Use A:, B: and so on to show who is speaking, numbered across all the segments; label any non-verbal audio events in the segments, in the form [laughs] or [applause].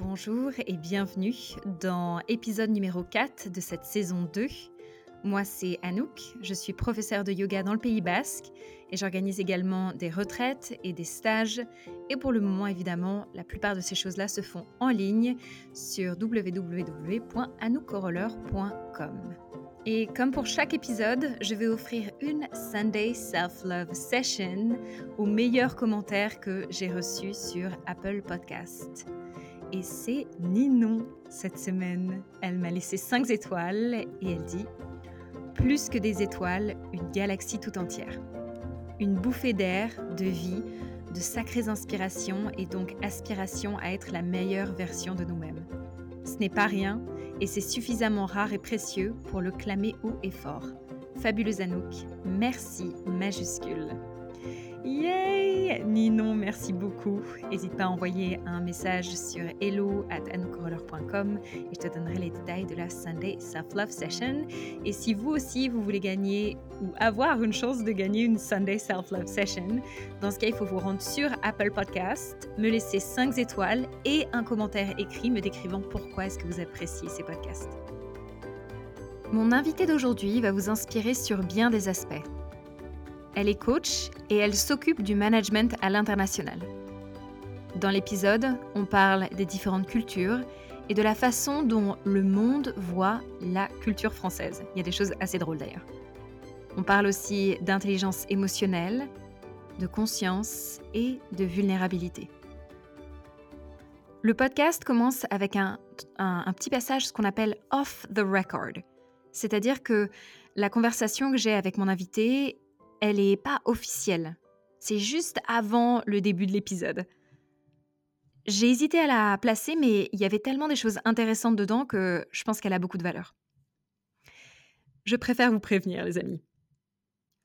A: Bonjour et bienvenue dans épisode numéro 4 de cette saison 2. Moi, c'est Anouk, je suis professeure de yoga dans le Pays basque et j'organise également des retraites et des stages. Et pour le moment, évidemment, la plupart de ces choses-là se font en ligne sur www.anoukoroller.com. Et comme pour chaque épisode, je vais offrir une Sunday Self-Love Session aux meilleurs commentaires que j'ai reçus sur Apple Podcast. Et c'est Ninon cette semaine. Elle m'a laissé 5 étoiles et elle dit Plus que des étoiles, une galaxie tout entière. Une bouffée d'air, de vie, de sacrées inspirations et donc aspiration à être la meilleure version de nous-mêmes. Ce n'est pas rien et c'est suffisamment rare et précieux pour le clamer haut et fort. Fabuleuse Anouk, merci majuscule. Ninon, merci beaucoup. N'hésite pas à envoyer un message sur hello at et je te donnerai les détails de la Sunday Self-Love Session. Et si vous aussi, vous voulez gagner ou avoir une chance de gagner une Sunday Self-Love Session, dans ce cas, il faut vous rendre sur Apple Podcast, me laisser 5 étoiles et un commentaire écrit me décrivant pourquoi est-ce que vous appréciez ces podcasts. Mon invité d'aujourd'hui va vous inspirer sur bien des aspects. Elle est coach et elle s'occupe du management à l'international. Dans l'épisode, on parle des différentes cultures et de la façon dont le monde voit la culture française. Il y a des choses assez drôles d'ailleurs. On parle aussi d'intelligence émotionnelle, de conscience et de vulnérabilité. Le podcast commence avec un, petit passage, ce qu'on appelle off the record. C'est-à-dire que la conversation que j'ai avec mon invité elle n'est pas officielle. C'est juste avant le début de l'épisode. J'ai hésité à la placer, mais il y avait tellement des choses intéressantes dedans que je pense qu'elle a beaucoup de valeur. Je préfère vous prévenir, les amis.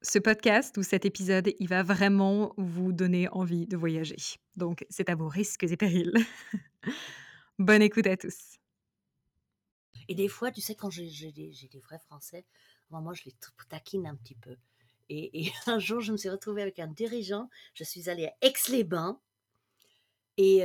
A: Ce podcast ou cet épisode, il va vraiment vous donner envie de voyager. Donc, c'est à vos risques et périls. [laughs] Bonne écoute à tous.
B: Et des fois, tu sais, quand j'ai des, vrais Français, moi, je les taquine un petit peu. Et, [laughs] un jour, je me suis retrouvée avec un dirigeant. Je suis allée à Aix-les-Bains et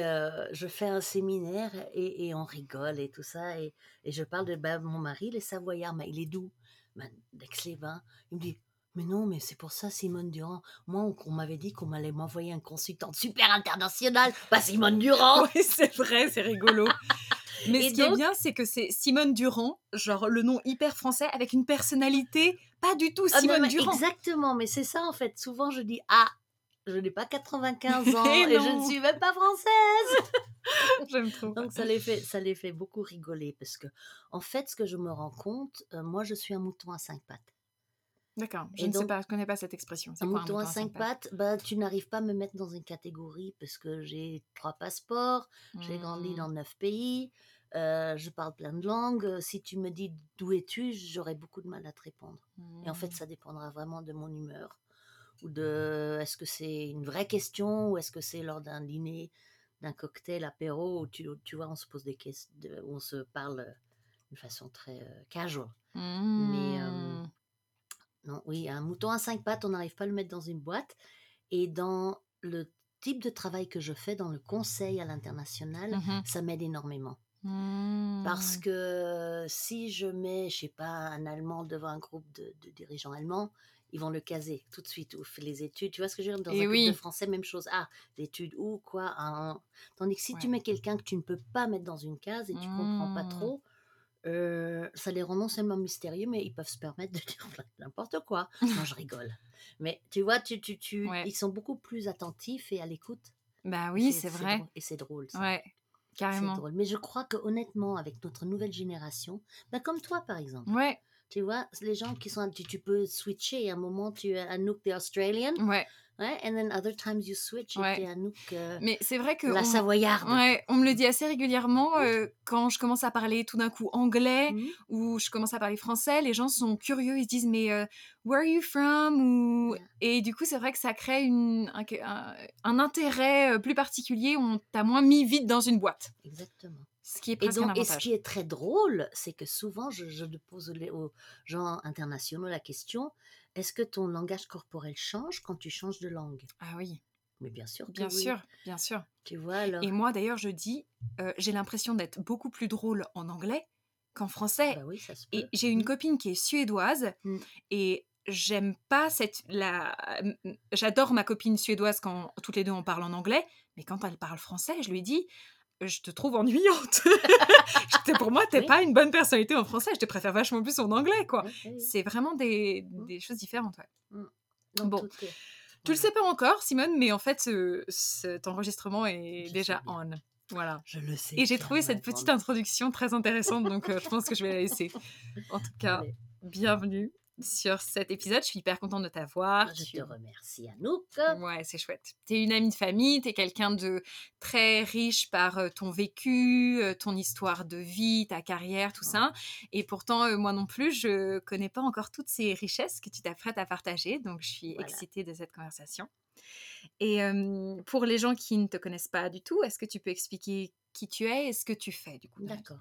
B: je fais un séminaire et, on rigole et tout ça. Et, je parle de bah, mon mari, les Savoyards. Mais il est d'où? Ben, D'Aix-les-Bains. Il me dit mais non, mais c'est pour ça, Simone Durand. Moi, on, m'avait dit qu'on allait m'envoyer un consultant super international, pas Simone Durand. [laughs]
A: oui, c'est vrai, c'est rigolo. [laughs] Mais ce qui est bien, c'est que c'est Simone Durand, genre le nom hyper français, avec une personnalité pas du tout ah, Simone Durand.
B: Exactement, mais c'est ça en fait. Souvent, je dis Ah, je n'ai pas 95 ans [laughs] et, je ne suis même pas française. [laughs] [laughs]
A: J'aime trop.
B: Donc ça les fait, ça les fait beaucoup rigoler parce que en fait, ce que je me rends compte, euh, moi, je suis un mouton à cinq pattes.
A: D'accord. Je ne sais pas, je connais pas cette expression.
B: Un mouton, à cinq pattes, bah, tu n'arrives pas à me mettre dans une catégorie parce que j'ai trois passeports, j'ai grandi mmh. dans neuf pays, euh, je parle plein de langues. Si tu me dis d'où es-tu, j'aurais beaucoup de mal à te répondre. Et en fait, mmh. ça dépendra vraiment de mon humeur ou de est-ce que c'est une vraie question ou est-ce que c'est lors d'un dîner, d'un cocktail, apéro où tu, tu vois, on se pose des questions, on se parle d'une façon très euh, casual. Mais mmh. Non, oui, un mouton à cinq pattes, on n'arrive pas à le mettre dans une boîte. Et dans le type de travail que je fais dans le conseil à l'international, ça m'aide énormément. Parce mmh. que si je mets, je sais pas, un Allemand devant un groupe de, dirigeants allemands, ils vont le caser tout de suite ou les études. Tu vois ce que je veux dire? Dans un groupe de français, même chose. Ah, l'étude ou quoi Tandis que si tu mets quelqu'un que tu ne peux pas mettre dans une case et tu comprends pas mmh. trop, euh, ça les rend non seulement mystérieux, mais ils peuvent se permettre de dire n'importe quoi. Moi, je [laughs] rigole. Mais tu vois, tu, tu, tu, ils sont beaucoup plus attentifs et à l'écoute.
A: Bah oui, c'est vrai.
B: Et c'est drôle. Ça.
A: Ouais. Carrément.
B: Drôle. Mais je crois que honnêtement, avec notre nouvelle génération, bah comme toi par exemple.
A: Ouais.
B: Tu vois, les gens qui sont, tu, tu peux switcher. À un moment, tu es Anouk, the Australian.
A: Ouais.
B: Ouais, and then other times you switch ouais. Anouk. Euh,
A: Mais c'est vrai que.
B: La Savoyarde.
A: Ouais, on me le dit assez régulièrement euh, quand je commence à parler tout d'un coup anglais mmh. ou je commence à parler français. Les gens sont curieux, ils se disent Mais euh, where are you from? Ou... Et du coup, c'est vrai que ça crée une, un, un, intérêt plus particulier. On t'a moins mis vite dans une boîte.
B: Exactement.
A: Ce qui est et, donc,
B: et ce qui est très drôle, c'est que souvent, je, je pose aux gens internationaux la question est-ce que ton langage corporel change quand tu changes de langue?
A: Ah oui.
B: Mais bien sûr que
A: Bien
B: oui.
A: sûr, bien sûr.
B: Tu vois alors
A: Et moi, d'ailleurs, je dis, euh, j'ai l'impression d'être beaucoup plus drôle en anglais qu'en français.
B: Bah oui, ça se
A: Et j'ai une
B: Mm.
A: copine qui est suédoise
B: Mm.
A: et j'aime pas cette la j'adore ma copine suédoise quand toutes les deux on parle en anglais, mais quand elle parle français, je lui dis je te trouve ennuyante. [laughs] Pour moi, t'es
B: Oui.
A: pas une bonne personnalité en français. Je te préfère vachement plus en anglais, quoi. C'est vraiment des,
B: Mm.
A: choses différentes. ouais.
B: Donc,
A: bon.
B: tout est-
A: Tu le
B: voilà.
A: sais pas encore, Simone, mais en fait, ce- cet enregistrement est
B: Je
A: déjà on. Voilà.
B: Je le sais.
A: Et j'ai trouvé cette petite introduction très intéressante, donc euh, je pense que je vais la laisser. En tout cas,
B: Allez,
A: bienvenue sur cet épisode. Je suis hyper contente de t'avoir.
B: je
A: Tu-
B: te remercie, Anouk.
A: Ouais, c'est chouette. T'es une amie de famille, t'es quelqu'un de très riche par euh, ton vécu, euh, ton histoire de vie, ta carrière, tout ça. Et pourtant, euh, moi non plus, je connais pas encore toutes ces richesses que tu t'apprêtes à partager. Donc, je suis
B: Voilà.
A: excitée de cette conversation. Et euh, pour les gens qui ne te connaissent pas du tout, est-ce que tu peux expliquer qui tu es et ce que tu fais du coup
B: D'accord.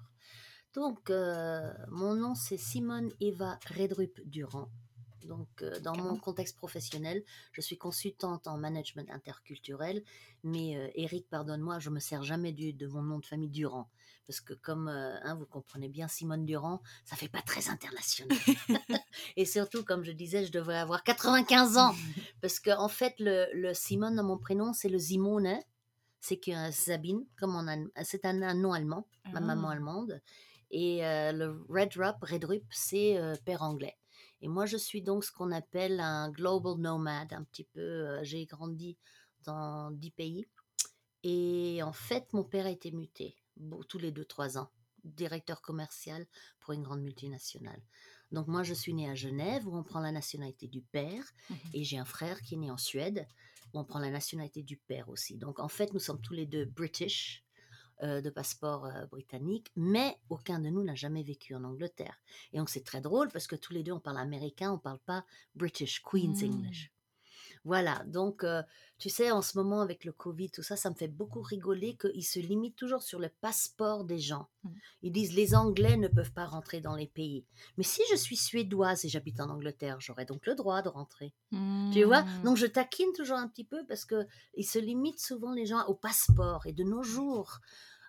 B: Donc, euh, mon nom, c'est Simone Eva Redrup Durand. Donc, euh, dans mon contexte professionnel, je suis consultante en management interculturel. Mais euh, Eric, pardonne-moi, je me sers jamais du- de mon nom de famille Durand. Parce que, comme euh, hein, vous comprenez bien, Simone Durand, ça fait pas très international. [laughs] Et surtout, comme je disais, je devrais avoir 95 ans. Parce qu'en en fait, le, le Simone dans mon prénom, c'est le Simone. C'est que Sabine, comme en allem- c'est un, un nom allemand, ma maman
A: Ah.
B: allemande. Et euh, le Redrup, Redrup, c'est euh, père anglais. Et moi, je suis donc ce qu'on appelle un global nomad, un petit peu. euh, J'ai grandi dans dix pays. Et en fait, mon père a été muté tous les deux, trois ans, directeur commercial pour une grande multinationale. Donc moi, je suis née à Genève, où on prend la nationalité du père,
A: Mhm.
B: et j'ai un frère qui est né en Suède, où on prend la nationalité du père aussi. Donc en fait, nous sommes tous les deux British, euh, de passeport euh, britannique, mais aucun de nous n'a jamais vécu en Angleterre. Et donc c'est très drôle parce que tous les deux on parle américain, on parle pas British Queen's
A: Mm.
B: English. Voilà, donc euh, tu sais, en ce moment avec le Covid, tout ça, ça me fait beaucoup rigoler qu'ils se limitent toujours sur le passeport des gens.
A: Mm.
B: Ils disent les Anglais ne peuvent pas rentrer dans les pays. Mais si je suis suédoise et j'habite en Angleterre, j'aurais donc le droit de rentrer. Tu vois?
A: Mm.
B: Donc je taquine toujours un petit peu parce que ils se limitent souvent les gens au passeport. Et de nos jours,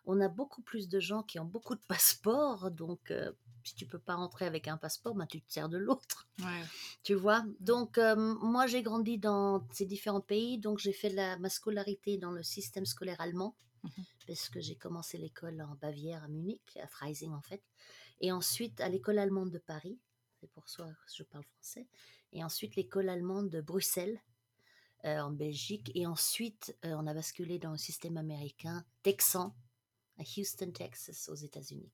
B: on a beaucoup plus de gens qui ont beaucoup de passeports. Donc euh, si tu peux pas rentrer avec un passeport, ben, tu te sers de l'autre.
A: Ouais. [laughs]
B: Tu vois? Donc euh, moi j'ai grandi dans ces différents pays. Donc j'ai fait la, ma scolarité dans le système scolaire allemand.
A: Mhm.
B: Parce que j'ai commencé l'école en Bavière, à Munich, à Freising en fait. Et ensuite à l'école allemande de Paris. C'est pour ça que je parle français. Et ensuite l'école allemande de Bruxelles, euh, en Belgique. Et ensuite, euh, on a basculé dans le système américain texan, à Houston, Texas, aux États-Unis.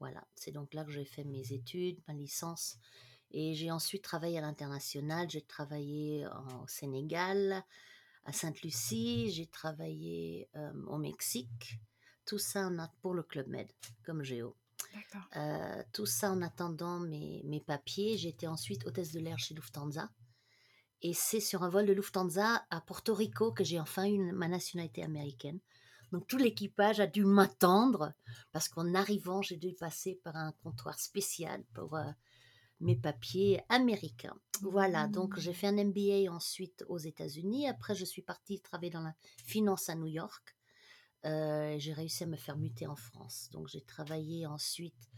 B: Voilà, c'est donc là que j'ai fait mes études, ma licence. Et j'ai ensuite travaillé à l'international. J'ai travaillé au Sénégal, à Sainte-Lucie. J'ai travaillé euh, au Mexique. Tout ça en pour le Club Med, comme Géo. Euh, tout ça en attendant mes, mes papiers. J'étais ensuite hôtesse de l'air chez Lufthansa. Et c'est sur un vol de Lufthansa à Porto Rico que j'ai enfin eu ma nationalité américaine. Donc tout l'équipage a dû m'attendre parce qu'en arrivant, j'ai dû passer par un comptoir spécial pour euh, mes papiers américains. Voilà, donc j'ai fait un MBA ensuite aux États-Unis. Après, je suis partie travailler dans la finance à New York. Euh, j'ai réussi à me faire muter en France. Donc j'ai travaillé ensuite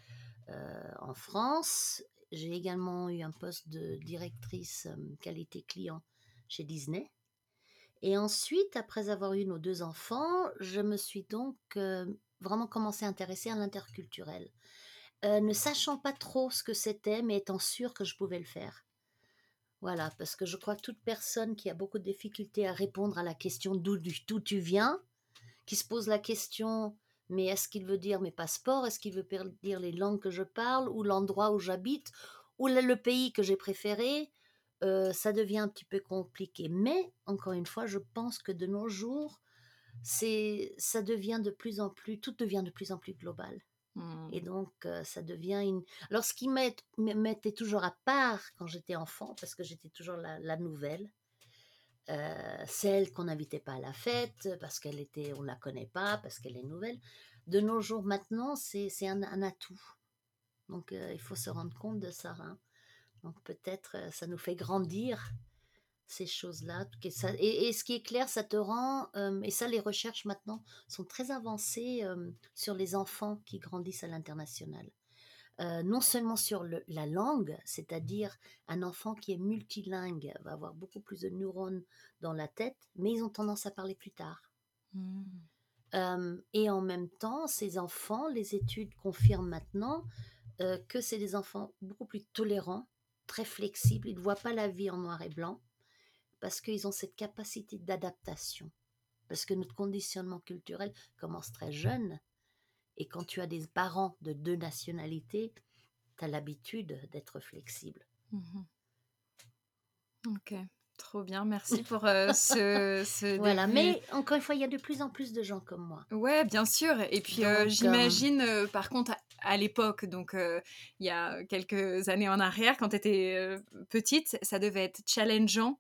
B: euh, en France. J'ai également eu un poste de directrice qualité client chez Disney. Et ensuite, après avoir eu nos deux enfants, je me suis donc euh, vraiment commencé à intéresser à l'interculturel. Euh, ne sachant pas trop ce que c'était, mais étant sûre que je pouvais le faire. Voilà, parce que je crois que toute personne qui a beaucoup de difficultés à répondre à la question d'où tu viens, qui se pose la question, mais est-ce qu'il veut dire mes passeports, est-ce qu'il veut dire les langues que je parle, ou l'endroit où j'habite, ou le pays que j'ai préféré, euh, ça devient un petit peu compliqué. Mais, encore une fois, je pense que de nos jours, c'est, ça devient de plus en plus, tout devient de plus en plus global. Et donc, euh, ça devient une... Alors, ce qui mettait toujours à part quand j'étais enfant, parce que j'étais toujours la, la nouvelle, euh, celle qu'on n'invitait pas à la fête, parce qu'elle était, on la connaît pas, parce qu'elle est nouvelle. De nos jours, maintenant, c'est c'est un, un atout. Donc, euh, il faut se rendre compte de ça. hein. Donc, peut-être, euh, ça nous fait grandir ces choses-là. Et, et ce qui est clair, ça te rend, euh, et ça les recherches maintenant sont très avancées euh, sur les enfants qui grandissent à l'international. Euh, non seulement sur le- la langue, c'est-à-dire un enfant qui est multilingue va avoir beaucoup plus de neurones dans la tête, mais ils ont tendance à parler plus tard.
A: Mmh.
B: Et en même temps, ces enfants, les études confirment maintenant que c'est des enfants beaucoup plus tolérants, très flexibles, ils ne voient pas la vie en noir et blanc, parce qu'ils ont cette capacité d'adaptation. Parce que notre conditionnement culturel commence très jeune, et quand tu as des parents de deux nationalités, tu as l'habitude d'être flexible.
A: Mhm. Ok, trop bien, merci pour euh, [laughs] ce, ce
B: Voilà,
A: début.
B: mais encore une fois, il y a de plus en plus de gens comme moi.
A: Ouais, bien sûr. Et puis euh, j'imagine, euh, par contre, à, l'époque, donc euh, il y a quelques années en arrière, quand tu étais petite, ça devait être challengeant.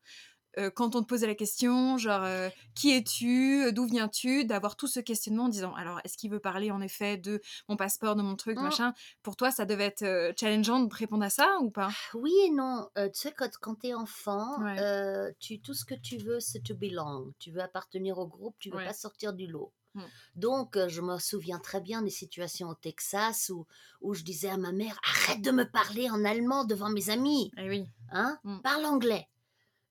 A: euh, quand on te posait la question, genre euh, qui es-tu, d'où viens-tu, d'avoir tout ce questionnement en disant alors est-ce qu'il veut parler en effet de mon passeport, de mon truc,
B: Mm.
A: machin. Pour toi, ça devait être euh, challengeant de répondre à ça ou pas?
B: Oui et non. Tu sais, quand, quand tu es enfant,
A: Ouais.
B: tu, tout ce que tu veux, c'est to belong. Tu veux appartenir au groupe, tu veux
A: Ouais.
B: pas sortir du lot.
A: Mm.
B: Donc, euh, je me souviens très bien des situations au Texas où, où je disais à ma mère Arrête de me parler en allemand devant mes amis,
A: Eh oui.
B: hein
A: Mm.
B: parle anglais.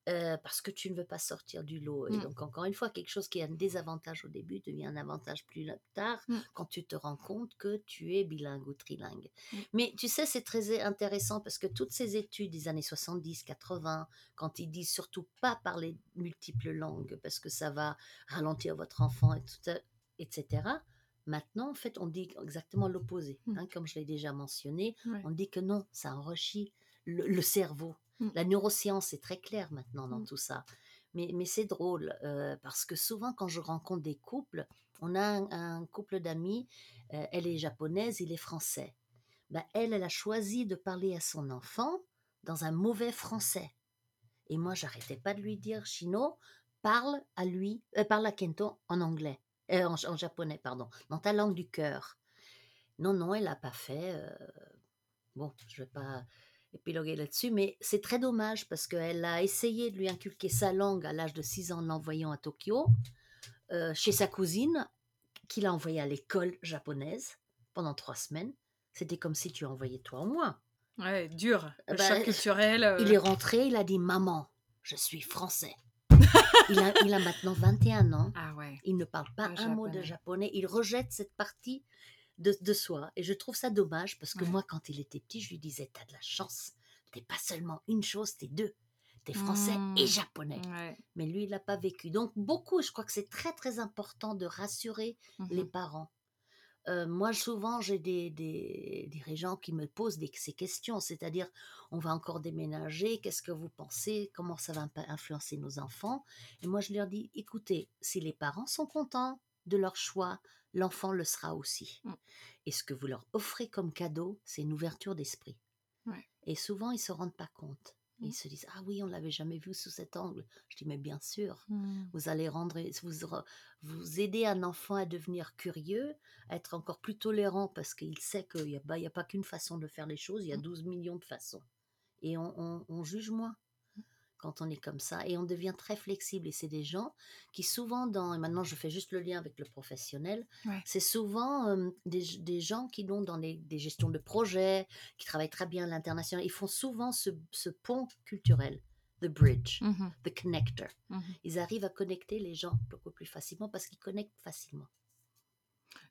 B: Euh, parce que tu ne veux pas sortir du lot. Et
A: Mm.
B: donc, encore une fois, quelque chose qui est un désavantage au début devient un avantage plus tard quand tu te rends compte que tu es bilingue ou trilingue. Mais tu sais, c'est très intéressant parce que toutes ces études des années 70, 80, quand ils disent surtout pas parler multiples langues parce que ça va ralentir votre enfant, et tout ça, etc. Maintenant, en fait, on dit exactement l'opposé.
A: Mm.
B: hein, comme je l'ai déjà mentionné,
A: Ouais.
B: on dit que non, ça enrichit le, le cerveau.
A: Mm.
B: La neuroscience est très claire maintenant dans
A: Mm.
B: tout ça. Mais, mais c'est drôle euh, parce que souvent, quand je rencontre des couples, on a un, un couple d'amis, euh, elle est japonaise, il est français. Ben, elle, elle a choisi de parler à son enfant dans un mauvais français. Et moi, j'arrêtais pas de lui dire, Chino, parle à lui, euh, parle à Kento en anglais, euh, en, en japonais, pardon, dans ta langue du cœur. Non, non, elle l'a pas fait. euh, Bon, je vais pas épiloguer là-dessus, mais c'est très dommage parce qu'elle a essayé de lui inculquer sa langue à l'âge de 6 ans en l'envoyant à Tokyo, euh, chez sa cousine, qui l'a envoyé à l'école japonaise pendant trois semaines. C'était comme si tu envoyais toi ou moi.
A: Ouais, dur. Le
B: Bah,
A: choc culturel. euh,
B: Il est rentré, il a dit Maman, je suis français. Il, a, il a maintenant 21 ans.
A: Ah ouais.
B: Il ne parle pas un mot de
A: japonais.
B: Il rejette cette partie de, de soi. Et je trouve ça dommage parce que
A: Ouais.
B: moi, quand il était petit, je lui disais T'as de la chance. T'es pas seulement une chose, t'es deux. T'es français
A: Mm.
B: et japonais.
A: Ouais.
B: Mais lui, il l'a pas vécu. Donc, beaucoup, je crois que c'est très, très important de rassurer les
A: Mhm.
B: parents. Euh, moi, souvent, j'ai des, des dirigeants qui me posent des, ces questions, c'est-à-dire, on va encore déménager, qu'est-ce que vous pensez, comment ça va influencer nos enfants? Et moi, je leur dis, écoutez, si les parents sont contents de leur choix, l'enfant le sera aussi.
A: Mm.
B: Et ce que vous leur offrez comme cadeau, c'est une ouverture d'esprit.
A: Ouais.
B: Et souvent, ils se rendent pas compte. Ils se disent, ah oui, on l'avait jamais vu sous cet angle. Je dis, mais bien sûr.
A: Mm.
B: Vous allez rendre, vous, vous aider un enfant à devenir curieux, à être encore plus tolérant parce qu'il sait qu'il n'y a, y a pas qu'une façon de faire les choses, il y a
A: Mm.
B: 12 millions de façons. Et on, on- on juge moins quand on est comme ça et on devient très flexible. Et c'est des gens qui souvent dans, et maintenant je fais juste le lien avec le professionnel,
A: Ouais.
B: c'est souvent euh, des, des gens qui ont dans les, des gestions de projets, qui travaillent très bien à l'international, ils font souvent ce, ce pont culturel, the bridge,
A: Mhm.
B: the connector
A: Mhm.
B: ils arrivent à connecter les gens beaucoup plus facilement parce qu'ils connectent facilement.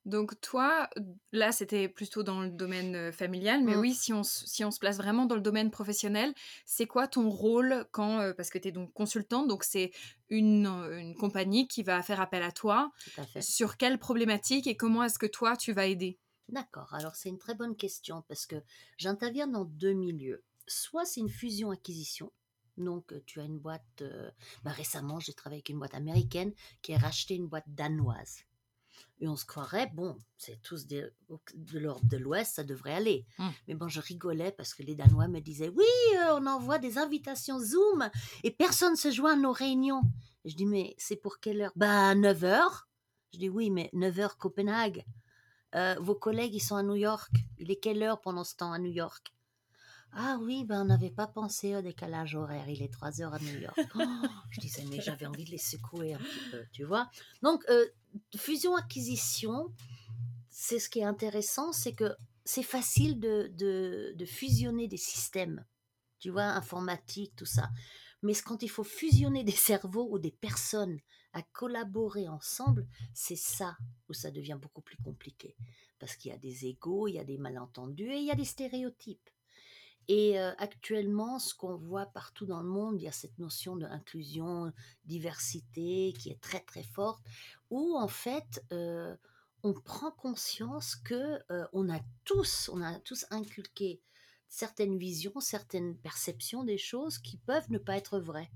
A: Donc toi, là, c'était plutôt dans le domaine familial, mais
B: Mm.
A: oui, si on, se- si on se place vraiment dans le domaine professionnel, c'est quoi ton rôle quand, euh, parce que tu es donc consultante, donc c'est une, une compagnie qui va faire appel à toi,
B: Tout à fait.
A: sur quelle problématique et comment est-ce que toi, tu vas aider?
B: D'accord. Alors c'est une très bonne question parce que j'interviens dans deux milieux. Soit c'est une fusion-acquisition. Donc tu as une boîte. euh, bah, récemment, j'ai travaillé avec une boîte américaine qui a racheté une boîte danoise. Et on se croirait, bon, c'est tous des- de l'Europe de l'Ouest, ça devrait aller.
A: Mm.
B: Mais bon, je rigolais parce que les Danois me disaient, oui, euh, on envoie des invitations Zoom et personne se joint à nos réunions. Et je dis, mais c'est pour quelle heure? Bah, 9 heures. Je dis, oui, mais 9 heures Copenhague. Euh, vos collègues, ils sont à New York. Il est quelle heure pendant ce temps à New York? Ah oui, ben on n'avait pas pensé au décalage horaire, il est 3 heures à New York. [laughs] Oh, je disais, mais j'avais envie de les secouer un petit peu, tu vois. Donc, euh, fusion-acquisition, c'est ce qui est intéressant, c'est que c'est facile de, de, fusionner des systèmes, tu vois, informatique, tout ça. Mais quand il faut fusionner des cerveaux ou des personnes à collaborer ensemble, c'est ça où ça devient beaucoup plus compliqué. Parce qu'il y a des égaux, il y a des malentendus et il y a des stéréotypes. Et actuellement, ce qu'on voit partout dans le monde, il y a cette notion d'inclusion, diversité qui est très très forte, où en fait, on prend conscience que on a tous, on a tous inculqué certaines visions, certaines perceptions des choses qui peuvent ne pas être vraies.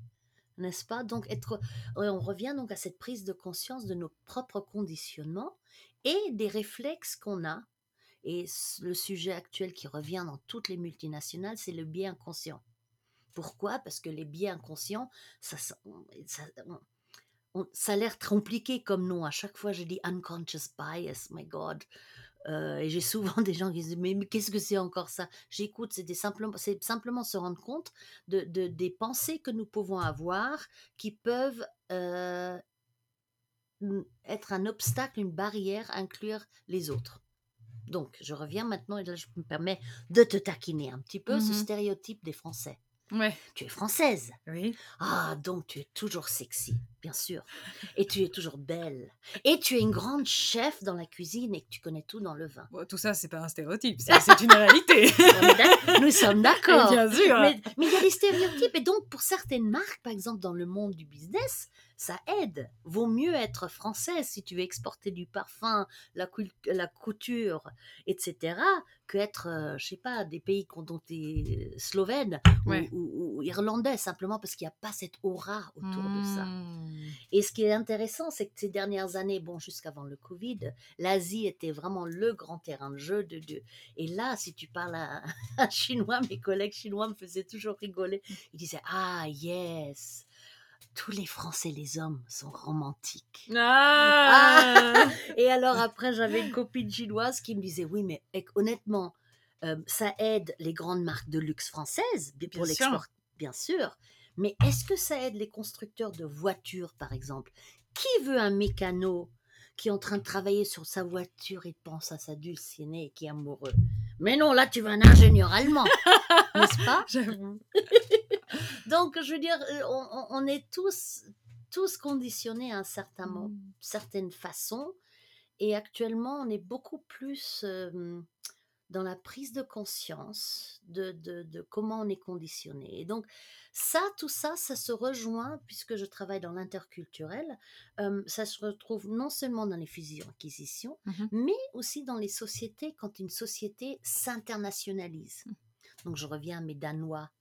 B: N'est-ce pas? Donc, être, on revient donc à cette prise de conscience de nos propres conditionnements et des réflexes qu'on a. Et le sujet actuel qui revient dans toutes les multinationales, c'est le biais inconscient. Pourquoi? Parce que les biais inconscients, ça, a l'air compliqué comme nom. À chaque fois, je dis unconscious bias, my God. Euh, et j'ai souvent [laughs] des gens qui disent mais, qu'est-ce que c'est encore ça? J'écoute, c'est simplement, se rendre compte de, de, des pensées que nous pouvons avoir qui peuvent euh, être un obstacle, une barrière, inclure les autres. Donc, je reviens maintenant et là, je me permets de te taquiner un petit peu ce mmh stéréotype des Français.
A: Ouais.
B: Tu es française.
A: Oui.
B: Ah, donc tu es toujours sexy, bien sûr. Et tu es toujours belle. Et tu es une grande chef dans la cuisine et que tu connais tout dans le vin.
A: tout ça, c'est pas un stéréotype, c'est une [laughs] réalité.
B: Nous sommes d'accord.
A: Bien sûr.
B: Mais, mais il y a des stéréotypes. Et donc, pour certaines marques, par exemple, dans le monde du business, ça aide. Vaut mieux être française si tu veux exporter du parfum, la, la couture, etc., que être, euh, je sais pas, des pays dont tu es slovène ou, irlandais, simplement parce qu'il n'y a pas cette aura autour de ça. Mmh. Et ce qui est intéressant, c'est que ces dernières années, bon, jusqu'avant le Covid, l'Asie était vraiment le grand terrain de jeu. De, de... Et là, si tu parles à [laughs] un chinois, mes collègues chinois me faisaient toujours rigoler. Ils disaient, ah, yes tous les Français, les hommes, sont romantiques.
A: Ah
B: et alors après, j'avais une copine chinoise qui me disait, oui, mais honnêtement, euh, ça aide les grandes marques de luxe françaises pour l'export, bien sûr. Mais est-ce que ça aide les constructeurs de voitures, par exemple? Qui veut un mécano qui est en train de travailler sur sa voiture et pense à sa dulcinée et qui est amoureux? Mais non, là, tu veux un ingénieur allemand, n'est-ce pas? [laughs]
A: J'avoue. [laughs]
B: Donc, je veux dire, euh, on, est tous, tous conditionnés à un certain mmh. certaine façon. Et actuellement, on est beaucoup plus dans la prise de conscience de, de, comment on est conditionné. Et donc, ça, tout ça, ça se rejoint, puisque je travaille dans l'interculturel, ça se retrouve non seulement dans les fusions-acquisitions, mmh mais aussi dans les sociétés, quand une société s'internationalise. Mmh. Donc, je reviens à mes Danois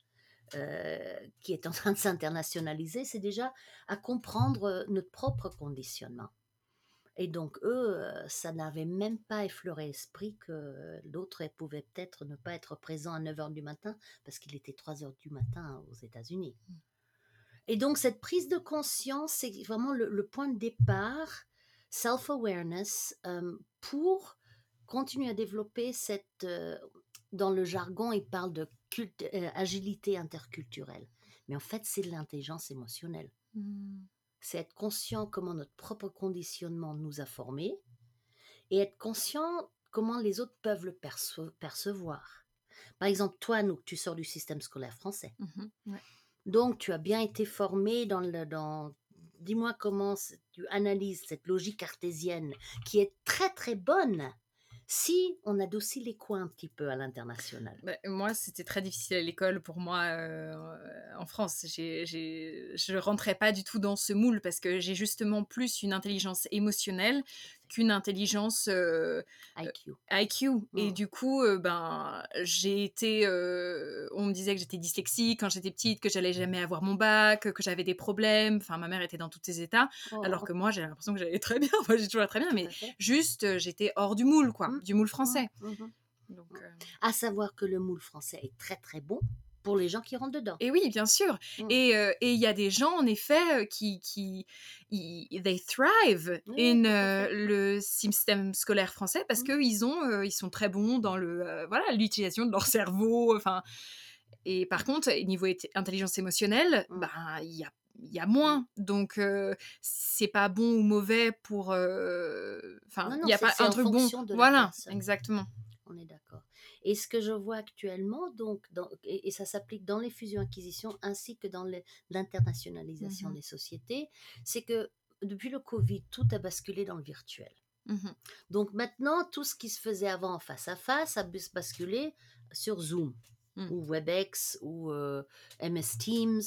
B: euh, qui est en train de s'internationaliser, c'est déjà à comprendre euh, notre propre conditionnement. Et donc, eux, euh, ça n'avait même pas effleuré l'esprit que l'autre pouvait peut-être ne pas être présent à 9 h du matin parce qu'il était 3 h du matin aux États-Unis. Mmh. Et donc, cette prise de conscience, c'est vraiment le, point de départ, self-awareness, pour continuer à développer cette. Dans le jargon, il parle de euh, agilité interculturelle. Mais en fait, c'est de l'intelligence émotionnelle. Mmh. C'est être conscient comment notre propre conditionnement nous a formés et être conscient comment les autres peuvent le percevoir. Par exemple, toi, nous, tu sors du système scolaire français.
A: Mmh
B: Donc, tu as bien été formé dans le... Dans, Dis-moi comment tu analyses cette logique cartésienne qui est très très bonne si on adoucit les coins un petit peu à l'international?
A: Bah, Moi, c'était très difficile à l'école pour moi euh, en France. je ne rentrais pas du tout dans ce moule parce que j'ai justement plus une intelligence émotionnelle qu'une intelligence euh,
B: IQ.
A: IQ. Et mmh. du coup, euh, ben, j'ai été. on me disait que j'étais dyslexique quand j'étais petite, que j'allais jamais avoir mon bac, que j'avais des problèmes. Enfin, ma mère était dans tous ces états. Alors oh. que moi, j'ai l'impression que j'allais [laughs] très bien. moi, j'ai toujours très bien. Mais juste, j'étais hors du moule, quoi, mmh. du moule français. Mmh.
B: Donc, À savoir que le moule français est très très bon pour les gens qui rentrent dedans.
A: Et oui, bien sûr. Mmh. Euh, Et il y a des gens, en effet, euh, qui, qui they thrive in euh, le système scolaire français parce mmh. qu'ils ont, ils sont très bons dans le, voilà, l'utilisation de leur cerveau. Enfin, Et par contre, niveau intelligence émotionnelle, bah, il y a il y a moins. Donc, euh, c'est pas bon ou mauvais pour. Enfin, il n'y a pas un truc bon. Voilà,
B: personne.
A: exactement.
B: On est d'accord. Et ce que je vois actuellement, donc, dans- et, et ça s'applique dans les fusions-acquisitions ainsi que dans le- l'internationalisation des sociétés, c'est que depuis le Covid, tout a basculé dans le virtuel.
A: Mhm.
B: Donc maintenant, tout ce qui se faisait avant en face à face a basculé sur Zoom
A: Mm.
B: ou WebEx ou euh, MS Teams.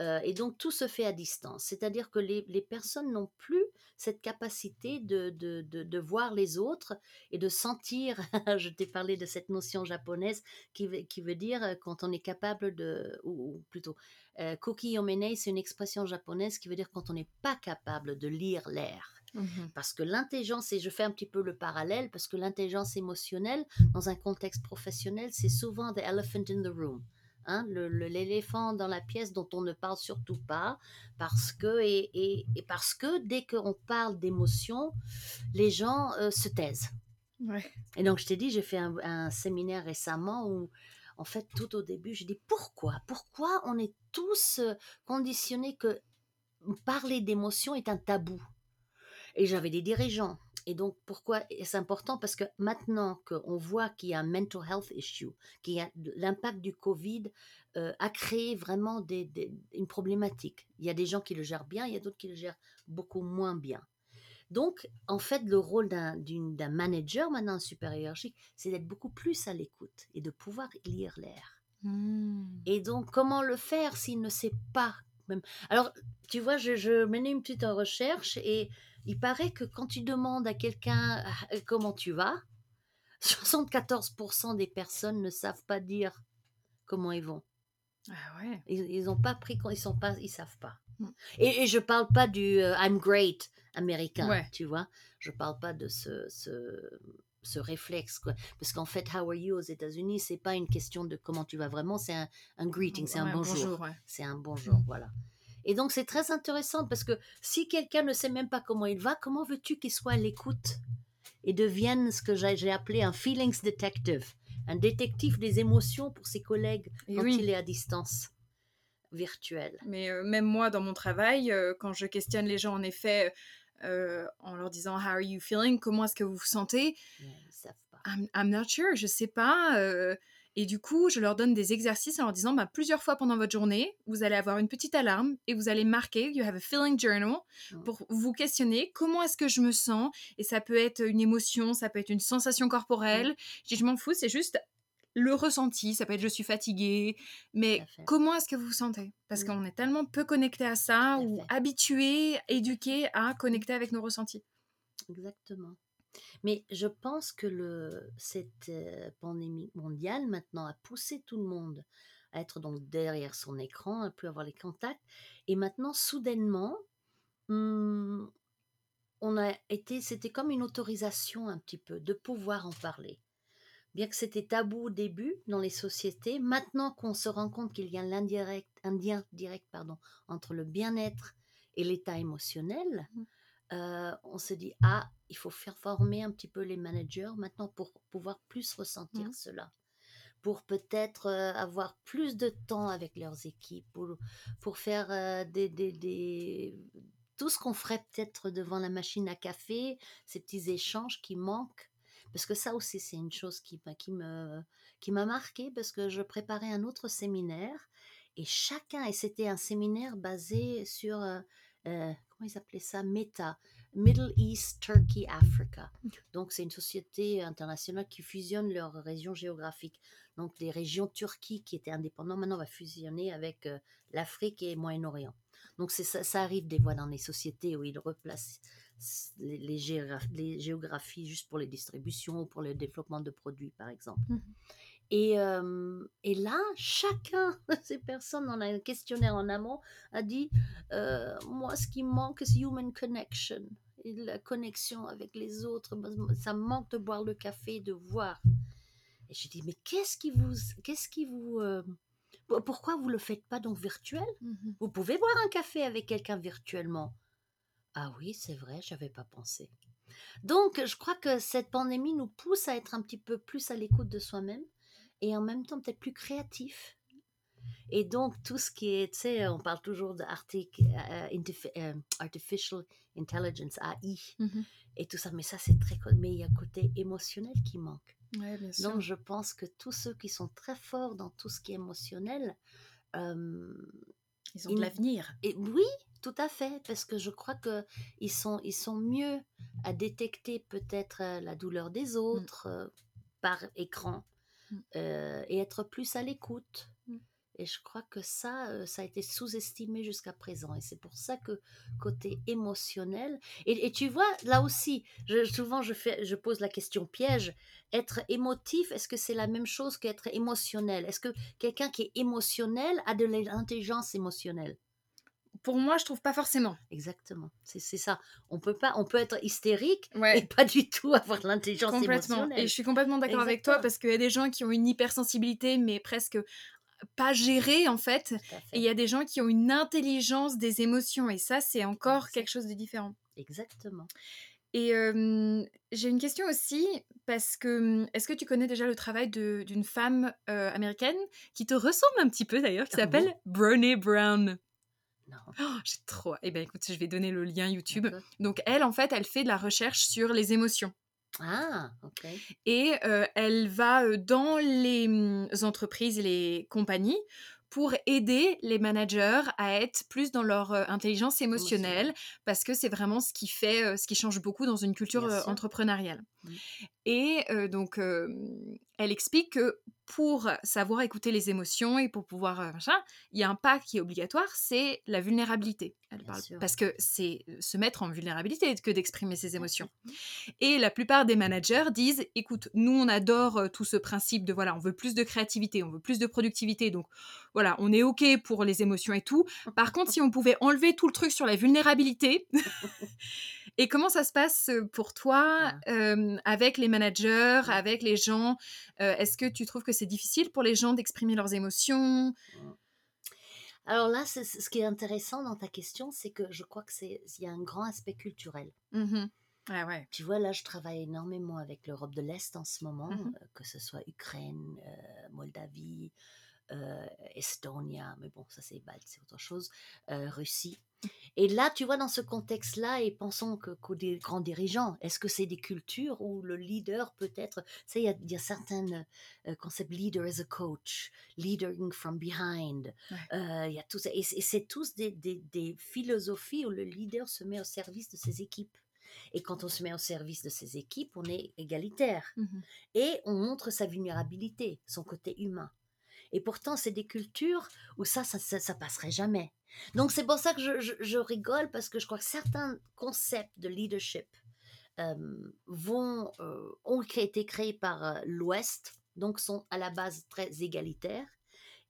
B: euh, et donc tout se fait à distance. C'est-à-dire que les, les personnes n'ont plus cette capacité de, de, de, de voir les autres et de sentir, [laughs] je t'ai parlé de cette notion japonaise qui veut, qui veut dire euh, quand on est capable de, ou, ou plutôt, euh, koki yomene, c'est une expression japonaise qui veut dire quand on n'est pas capable de lire l'air.
A: Mhm.
B: Parce que l'intelligence, et je fais un petit peu le parallèle, parce que l'intelligence émotionnelle, dans un contexte professionnel, c'est souvent the elephant in the room. Hein, l'éléphant dans la pièce dont on ne parle surtout pas, parce que, et, et- et parce que dès qu'on parle d'émotion, les gens euh, se taisent.
A: Ouais.
B: Et donc, je t'ai dit, j'ai fait un, un séminaire récemment où, en fait, tout au début, j'ai dit pourquoi? Pourquoi on est tous euh, conditionnés que parler d'émotion est un tabou? Et j'avais des dirigeants. Et donc, pourquoi c'est important? Parce que maintenant qu'on voit qu'il y a un mental health issue, qu'il y a l'impact du Covid euh, a créé vraiment des- des- une problématique. Il y a des gens qui le gèrent bien, il y a d'autres qui le gèrent beaucoup moins bien. Donc, en fait, le rôle d'un d'une- d'un manager, maintenant un supérieur c'est d'être beaucoup plus à l'écoute et de pouvoir lire l'air.
A: Mm.
B: Et donc, comment le faire s'il ne sait pas même? Alors, tu vois, je, je menais une petite recherche et il paraît que quand tu demandes à quelqu'un euh, comment tu vas, [laughs] 74% des personnes ne savent pas dire comment ils vont.
A: Ah ouais.
B: Ils, ils ont pas pris, ils sont pas, ils savent pas.
A: Mm.
B: Et, et je parle pas du euh, I'm great américain,
A: Ouais.
B: tu vois. Je parle pas de ce, ce, ce réflexe, quoi. Parce qu'en fait, how are you aux États-Unis, c'est pas une question de comment tu vas vraiment, c'est un, un greeting, c'est un
A: Ouais,
B: bonjour.
A: ouais.
B: C'est un bonjour, voilà. Et donc, c'est très intéressant parce que si quelqu'un ne sait même pas comment il va, comment veux-tu qu'il soit à l'écoute et devienne ce que j'ai appelé un feelings detective, un détective des émotions pour ses collègues
A: Et
B: quand
A: oui.
B: il est à distance virtuelle.
A: Mais euh, même moi, dans mon travail, euh, quand je questionne les gens, en effet, euh, en leur disant How are you feeling? Comment est-ce que vous vous sentez?
B: Mais ils savent pas.
A: I'm, I'm not sure, je sais pas. Et du coup, je leur donne des exercices en leur disant bah, plusieurs fois pendant votre journée, vous allez avoir une petite alarme et vous allez marquer You have a feeling journal pour vous questionner comment est-ce que je me sens. Et ça peut être une émotion, ça peut être une sensation corporelle. Je dis Je m'en fous, c'est juste le ressenti. Ça peut être je suis fatiguée. Mais comment est-ce que vous vous sentez? Parce qu'on est tellement peu connecté à ça
B: Tout
A: ou habitué, éduqué à connecter avec nos ressentis.
B: Exactement. Mais je pense que cette euh, pandémie mondiale maintenant a poussé tout le monde à être donc derrière son écran, à plus avoir les contacts. Et maintenant, soudainement, hum, on a été, c'était comme une autorisation un petit peu de pouvoir en parler. Bien que c'était tabou au début dans les sociétés, maintenant qu'on se rend compte qu'il y a un lien direct pardon, entre le bien-être et l'état émotionnel,
A: Mhm.
B: Euh, on se dit ah, il faut faire former un petit peu les managers maintenant pour pouvoir plus ressentir
A: Mhm.
B: cela, pour peut-être euh, avoir plus de temps avec leurs équipes, pour, pour faire euh, des, des, des- tout ce qu'on ferait peut-être devant la machine à café, ces petits échanges qui manquent. Parce que ça aussi, c'est une chose qui me qui m'a marqué parce que je préparais un autre séminaire et chacun, et c'était un séminaire basé sur, euh, comment ils appelaient ça, META, Middle East, Turkey, Africa. Donc c'est une société internationale qui fusionne leurs régions géographiques. Donc les régions Turquie qui étaient indépendantes, maintenant on va fusionner avec euh, l'Afrique et Moyen-Orient. Donc ça, ça arrive des fois dans les sociétés où ils replacent les, les géograph- les géographies juste pour les distributions ou pour le développement de produits, par exemple.
A: Mhm.
B: Et, euh, et là, chacun [laughs] de ces personnes, on a un questionnaire en amont, a dit euh, Moi, ce qui manque, c'est human connection. Et la connexion avec les autres. Ça me manque de boire le café, de voir. Et j'ai dit Mais qu'est-ce qui vous. Qu'est-ce qui vous euh, pourquoi vous le faites pas donc virtuel?
A: Mhm.
B: Vous pouvez boire un café avec quelqu'un virtuellement. Ah oui, c'est vrai, j'avais pas pensé. Donc, je crois que cette pandémie nous pousse à être un petit peu plus à l'écoute de soi-même et en même temps peut-être plus créatif Et donc, tout ce qui est, tu sais, on parle toujours d'artificial intelligence, AI,
A: Mhm.
B: et tout ça, mais ça, c'est très. Mais il y a un côté émotionnel qui manque.
A: Ouais, bien sûr.
B: Donc, je pense que tous ceux qui sont très forts dans tout ce qui est émotionnel, euh,
A: Ils ont de l'avenir.
B: et oui, tout à fait, parce que je crois que ils sont, ils sont mieux à détecter peut-être euh, la douleur des autres euh, par écran
A: Mm.
B: euh, et être plus à l'écoute.
A: Mm.
B: Et je crois que ça, euh, ça a été sous-estimé jusqu'à présent. Et c'est pour ça que côté émotionnel. Et, et tu vois, là aussi, je, souvent je, fais, je pose la question piège. Être émotif, est-ce que c'est la même chose qu'être émotionnel? Est-ce que quelqu'un qui est émotionnel a de l'intelligence émotionnelle?
A: Pour moi, je trouve pas forcément.
B: Exactement, c'est ça. On peut pas, on peut être hystérique et
A: Ouais.
B: pas du tout avoir l'intelligence
A: Complètement.
B: émotionnelle.
A: Et je suis complètement d'accord avec toi parce qu'il y a des gens qui ont une hypersensibilité, mais presque pas gérée en fait. Et il y a des gens qui ont une intelligence des émotions. Et ça, c'est encore quelque chose de différent.
B: Exactement.
A: Et euh, j'ai une question aussi, parce que est-ce que tu connais déjà le travail d'une femme euh, américaine qui te ressemble un petit peu d'ailleurs, qui
B: Ah
A: s'appelle Brené Brown? Oh, J'ai trop. Eh bien, écoute, je vais donner le lien YouTube. Donc, elle, en fait, elle fait de la recherche sur les émotions.
B: Ah, ok.
A: Et euh, elle va euh, dans les hum, entreprises les compagnies pour aider les managers à être plus dans leur euh, intelligence émotionnelle, parce que c'est vraiment ce qui fait, euh, ce qui change beaucoup dans une culture euh, entrepreneuriale.
B: Mm.
A: Et donc, elle explique que pour savoir écouter les émotions et pour pouvoir euh, machin, il y a un pas qui est obligatoire, c'est la vulnérabilité. Elle parle parce que c'est euh, se mettre en vulnérabilité que d'exprimer ses émotions. Et la plupart des managers disent écoute, nous on adore euh, tout ce principe de voilà, on veut plus de créativité, on veut plus de productivité, donc voilà, on est OK pour les émotions et tout. Par contre, si on pouvait enlever tout le truc sur la vulnérabilité. [laughs] et comment ça se passe pour toi
B: Ah.
A: euh, avec les managers, avec les gens? Euh, Est-ce que tu trouves que c'est difficile pour les gens d'exprimer leurs émotions?
B: Alors là, c'est- ce qui est intéressant dans ta question, c'est que je crois que c'est il y a un grand aspect culturel.
A: Mhm. Ah ouais.
B: Tu vois, là, je travaille énormément avec l'Europe de l'Est en ce moment,
A: Mhm.
B: euh, que ce soit Ukraine, euh, Moldavie, euh, Estonia, mais bon, ça c'est Balte, c'est autre chose, euh, Russie. Et là, tu vois, dans ce contexte-là, et pensons que, qu'aux des grands dirigeants, est-ce que c'est des cultures où le leader peut être, tu sais, il y a, il y a certains euh, concepts, leader as a coach, leading from behind,
A: Ouais.
B: euh, il y a tout ça, et, c'est- et c'est tous des, des- des philosophies où le leader se met au service de ses équipes. Et quand on se met au service de ses équipes, on est égalitaire
A: Mhm.
B: et on montre sa vulnérabilité, son côté humain. Et pourtant, c'est des cultures où ça, ça, ça, ça passerait jamais. Donc, c'est pour ça que je, je- je rigole parce que je crois que certains concepts de leadership euh, vont, euh, ont été créés par euh, l'Ouest, donc sont à la base très égalitaires,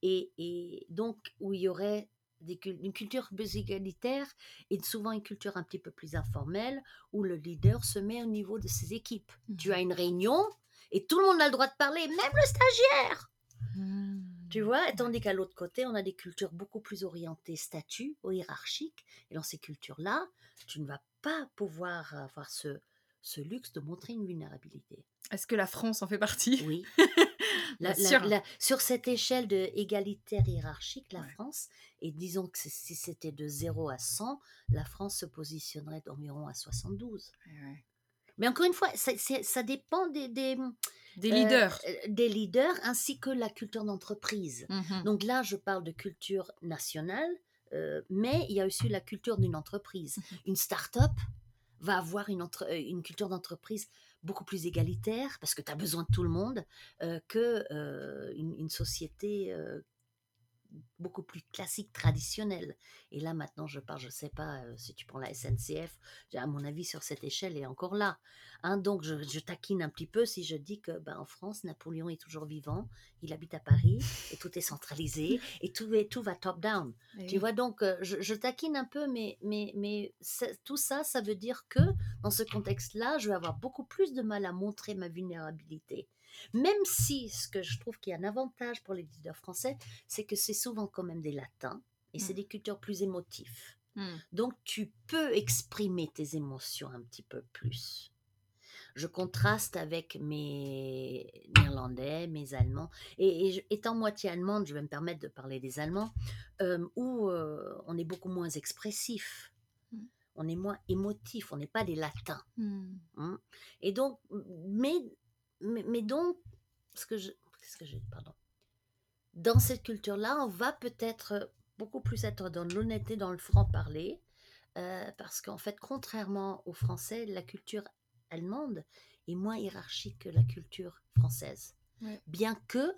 B: et, et donc où il y aurait des une culture plus égalitaire et souvent une culture un petit peu plus informelle, où le leader se met au niveau de ses équipes. Tu as une réunion et tout le monde a le droit de parler, même le stagiaire.
A: Mhm.
B: Tu vois, tandis qu'à l'autre côté, on a des cultures beaucoup plus orientées statut ou hiérarchique. Et dans ces cultures-là, tu ne vas pas pouvoir avoir ce, ce luxe de montrer une vulnérabilité.
A: Est-ce que la France en fait partie?
B: Oui. [laughs] La-
A: Bien
B: la-
A: sûr.
B: la- sur cette échelle de égalitaire hiérarchique, la
A: Ouais.
B: France, et disons que si c'était de 0 à 100, la France se positionnerait d'environ à 72.
A: Ouais, ouais.
B: Mais encore une fois, ça, dépend des, des,
A: Des
B: euh,
A: leaders.
B: euh, des leaders ainsi que la culture d'entreprise.
A: Mhm.
B: Donc là, je parle de culture nationale, euh, mais il y a aussi la culture d'une entreprise.
A: Mhm.
B: Une start-up va avoir une, entre- une culture d'entreprise beaucoup plus égalitaire, parce que tu as besoin de tout le monde, euh, que une, une société beaucoup plus classique, traditionnelle. Et là, maintenant, je parle, je sais pas, euh, si tu prends la SNCF, à mon avis, sur cette échelle, est encore là. Hein, donc, je, je taquine un petit peu si je dis que ben, en France, Napoléon est toujours vivant, il habite à Paris, et tout est centralisé, [laughs] et tout, tout va top-down. Tu vois, donc, euh, je, je taquine un peu, mais, mais, mais tout ça, ça veut dire que dans ce contexte-là, je vais avoir beaucoup plus de mal à montrer ma vulnérabilité. Même si ce que je trouve qu'il y a un avantage pour les leaders français, c'est que c'est souvent quand même des latins, et c'est
A: Mm.
B: des cultures plus émotives.
A: Mm.
B: Donc, tu peux exprimer tes émotions un petit peu plus. je contraste avec mes néerlandais, mes allemands. Et, étant moitié allemande, je vais me permettre de parler des allemands, euh, où euh, on est beaucoup moins expressif. Mmh. On est moins émotif, on n'est pas des latins. Mmh. Hein. Et donc, mais, mais, donc, ce que je, ce que je, pardon, dans cette culture-là, on va peut-être beaucoup plus être dans l'honnêteté, dans le franc-parler, euh, parce qu'en fait, contrairement aux Français, la culture allemande est moins hiérarchique que la culture française. Bien que,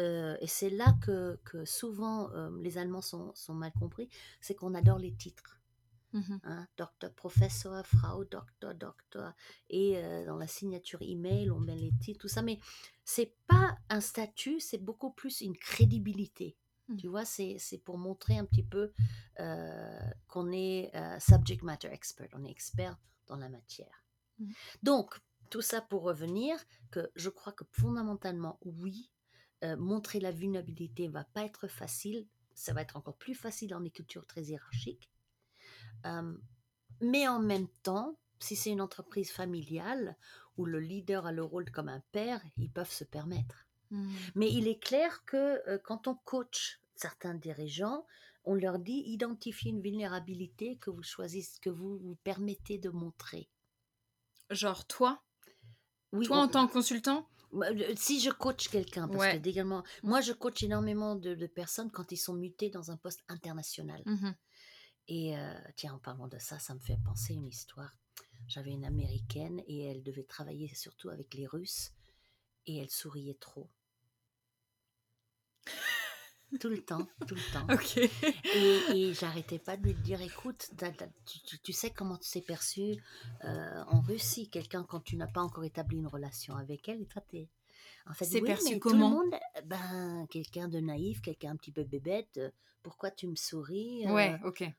B: euh, et c'est là que, que souvent euh, les Allemands sont, sont, mal compris, c'est qu'on adore les titres. Mmh hein, docteur, professeur, Frau, docteur, docteur. Et dans la signature email, on met les titres, tout ça. Mais c'est pas un statut, c'est beaucoup plus une crédibilité. Mmh. Tu vois, c'est pour montrer un petit peu qu'on est subject matter expert, on est expert dans la matière. Mmh. Donc, tout ça pour revenir que je crois que fondamentalement, oui, montrer la vulnérabilité va pas être facile, ça va être encore plus facile dans les cultures très hiérarchiques. Mais en même temps, si c'est une entreprise familiale où le leader a le rôle comme un père, ils peuvent se permettre. Mmh. Mais il est clair que quand on coach certains dirigeants, on leur dit identifiez une vulnérabilité que vous choisissez, que vous vous permettez de montrer.
A: Genre toi? Oui, Toi en tant que consultant?
B: Si je coach quelqu'un, parce que également, moi je coach énormément de, personnes quand ils sont mutés dans un poste international. Mmh et tiens, en parlant de ça, ça me fait penser une histoire. J'avais une américaine et elle devait travailler surtout avec les Russes et elle souriait trop. Tout le temps, tout le temps. Et, j'arrêtais pas de lui dire, écoute, tu, sais comment tu t'es perçu euh, en Russie, quelqu'un quand tu n'as pas encore établi une relation avec elle, et toi t'es...
A: En fait, c'est perçu comment
B: tout le monde, ben, quelqu'un de naïf, quelqu'un un petit peu bébête, euh, pourquoi tu me souris
A: Ouais, ok.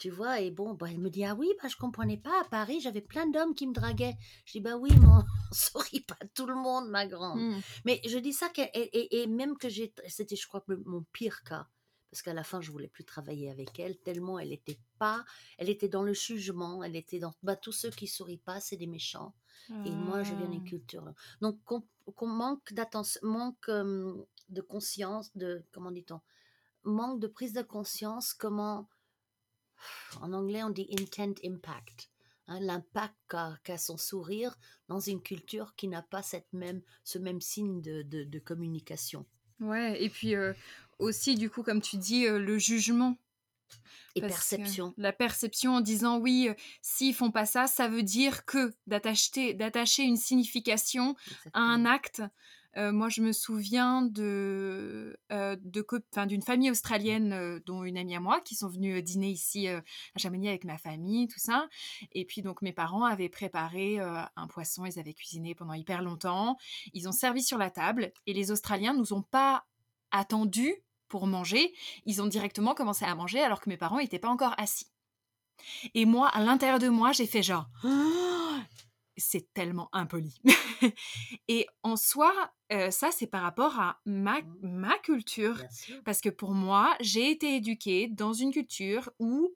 B: Tu vois, et bon, bah, elle me dit Ah oui, bah, je comprenais pas. À Paris, j'avais plein d'hommes qui me draguaient. Je dis Bah oui, mon [laughs] souris pas tout le monde, ma grande. Mmh. Mais je dis ça, que, et, même que j'ai. C'était, je crois, mon pire cas. Parce qu'à la fin, je voulais plus travailler avec elle, tellement elle était pas. Elle était dans le jugement, elle était dans. Bah, tous ceux qui sourient pas, c'est des méchants. Et moi, je viens d'une ah. culture. Donc, qu'on manque d'attention, manque de conscience, de. Comment dit-on Manque de prise de conscience, comment en anglais, on dit intent impact. Hein, l'impact qu'a son sourire dans une culture qui n'a pas cette même, ce même signe de, de, communication.
A: Ouais, et puis euh, aussi, du coup, comme tu dis, euh, le jugement.
B: Et perception.
A: La perception en disant oui, euh, s'ils font pas ça, ça veut dire que d'attacher une signification à un acte moi, je me souviens de, d'une famille australienne, dont une amie à moi, qui sont venus dîner ici à Chamonix avec ma famille, tout ça. Et puis, donc, mes parents avaient préparé un poisson, ils avaient cuisiné pendant hyper longtemps. Ils ont servi sur la table et les Australiens nous ont pas attendus pour manger. Ils ont directement commencé à manger alors que mes parents n'étaient pas encore assis. Et moi, à l'intérieur de moi, j'ai fait genre [gasps] c'est tellement impoli. [laughs] et en soi, ça, c'est par rapport à ma, mmh. ma culture. Parce que pour moi, j'ai été éduquée dans une culture où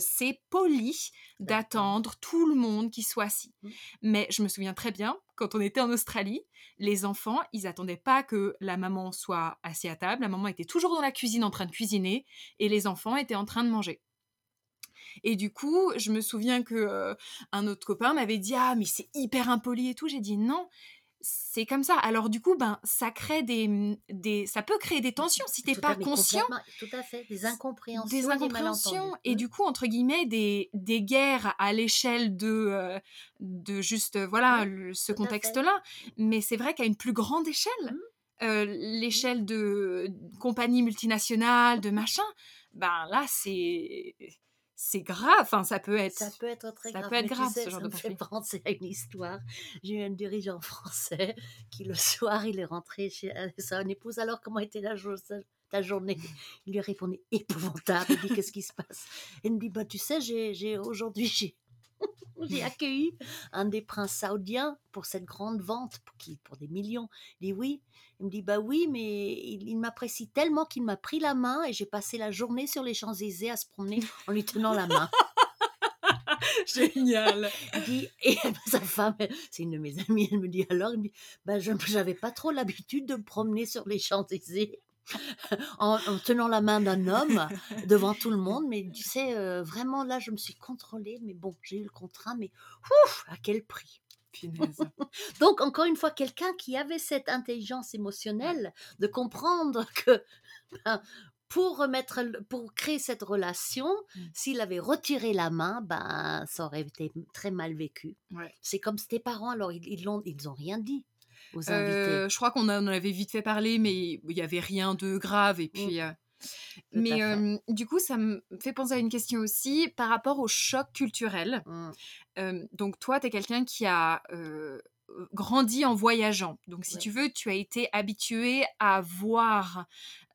A: c'est poli d'attendre tout le monde qui soit assis. Mmh. Mais je me souviens très bien, quand on était en Australie, les enfants, ils attendaient pas que la maman soit assise à table. La maman était toujours dans la cuisine en train de cuisiner et les enfants étaient en train de manger. Et du coup, je me souviens que un autre copain m'avait dit ah mais c'est hyper impoli et tout. J'ai dit non, c'est comme ça. Alors du coup, ben ça crée des, mmh, des ça peut créer des tensions si t'es pas conscient.
B: Tout à fait, des incompréhensions,
A: des incompréhensions et du coup entre guillemets des, des guerres à l'échelle de de juste voilà ce contexte-là. Mais c'est vrai qu'à une plus grande échelle, mmh. mmh. l'échelle de compagnies multinationales, de machin, ben là c'est c'est grave. Enfin, ça peut être.
B: Ça peut être très
A: ça
B: grave.
A: peut être grave,
B: ce genre ça de me fait penser à une histoire. J'ai eu un dirigeant français qui, le soir, il est rentré chez euh, son épouse. Alors, comment était la, ta journée? Il lui répondait épouvantable. Il dit Qu'est-ce qui se passe? Il me dit Bah, tu sais, j'ai aujourd'hui, j'ai [laughs] j'ai accueilli un des princes saoudiens pour cette grande vente pour, qui, pour des millions. Il dit oui. Il me dit bah oui, mais il, m'apprécie tellement qu'il m'a pris la main et j'ai passé la journée sur les Champs-Élysées à se promener en lui tenant la main. [laughs]
A: Génial. [laughs]
B: Il dit, et sa femme, c'est une de mes amies, elle me dit alors, il me dit, bah, je n'avais pas trop l'habitude de me promener sur les Champs-Élysées. [laughs] en, en tenant la main d'un homme devant tout le monde, mais tu sais, euh, vraiment là, je me suis contrôlée, mais bon, j'ai eu le contrat, mais ouf, à quel prix? [laughs] Donc, encore une fois, quelqu'un qui avait cette intelligence émotionnelle de comprendre [laughs] que ben, pour remettre, pour créer cette relation,
A: Mm.
B: s'il avait retiré la main, ben, ça aurait été très mal vécu.
A: Ouais.
B: C'est comme tes parents, alors ils, ils l'ont, ils ont rien dit aux invités.
A: Euh, je crois qu'on en avait vite fait parler, mais il n'y avait rien de grave. Et puis, euh,
B: Tout à
A: mais euh, du coup, ça me fait penser à une question aussi par rapport au choc culturel.
B: Mm.
A: Euh, donc, toi, tu es quelqu'un qui a euh, grandi en voyageant. Donc, si
B: Ouais.
A: tu veux, tu as été habitué à voir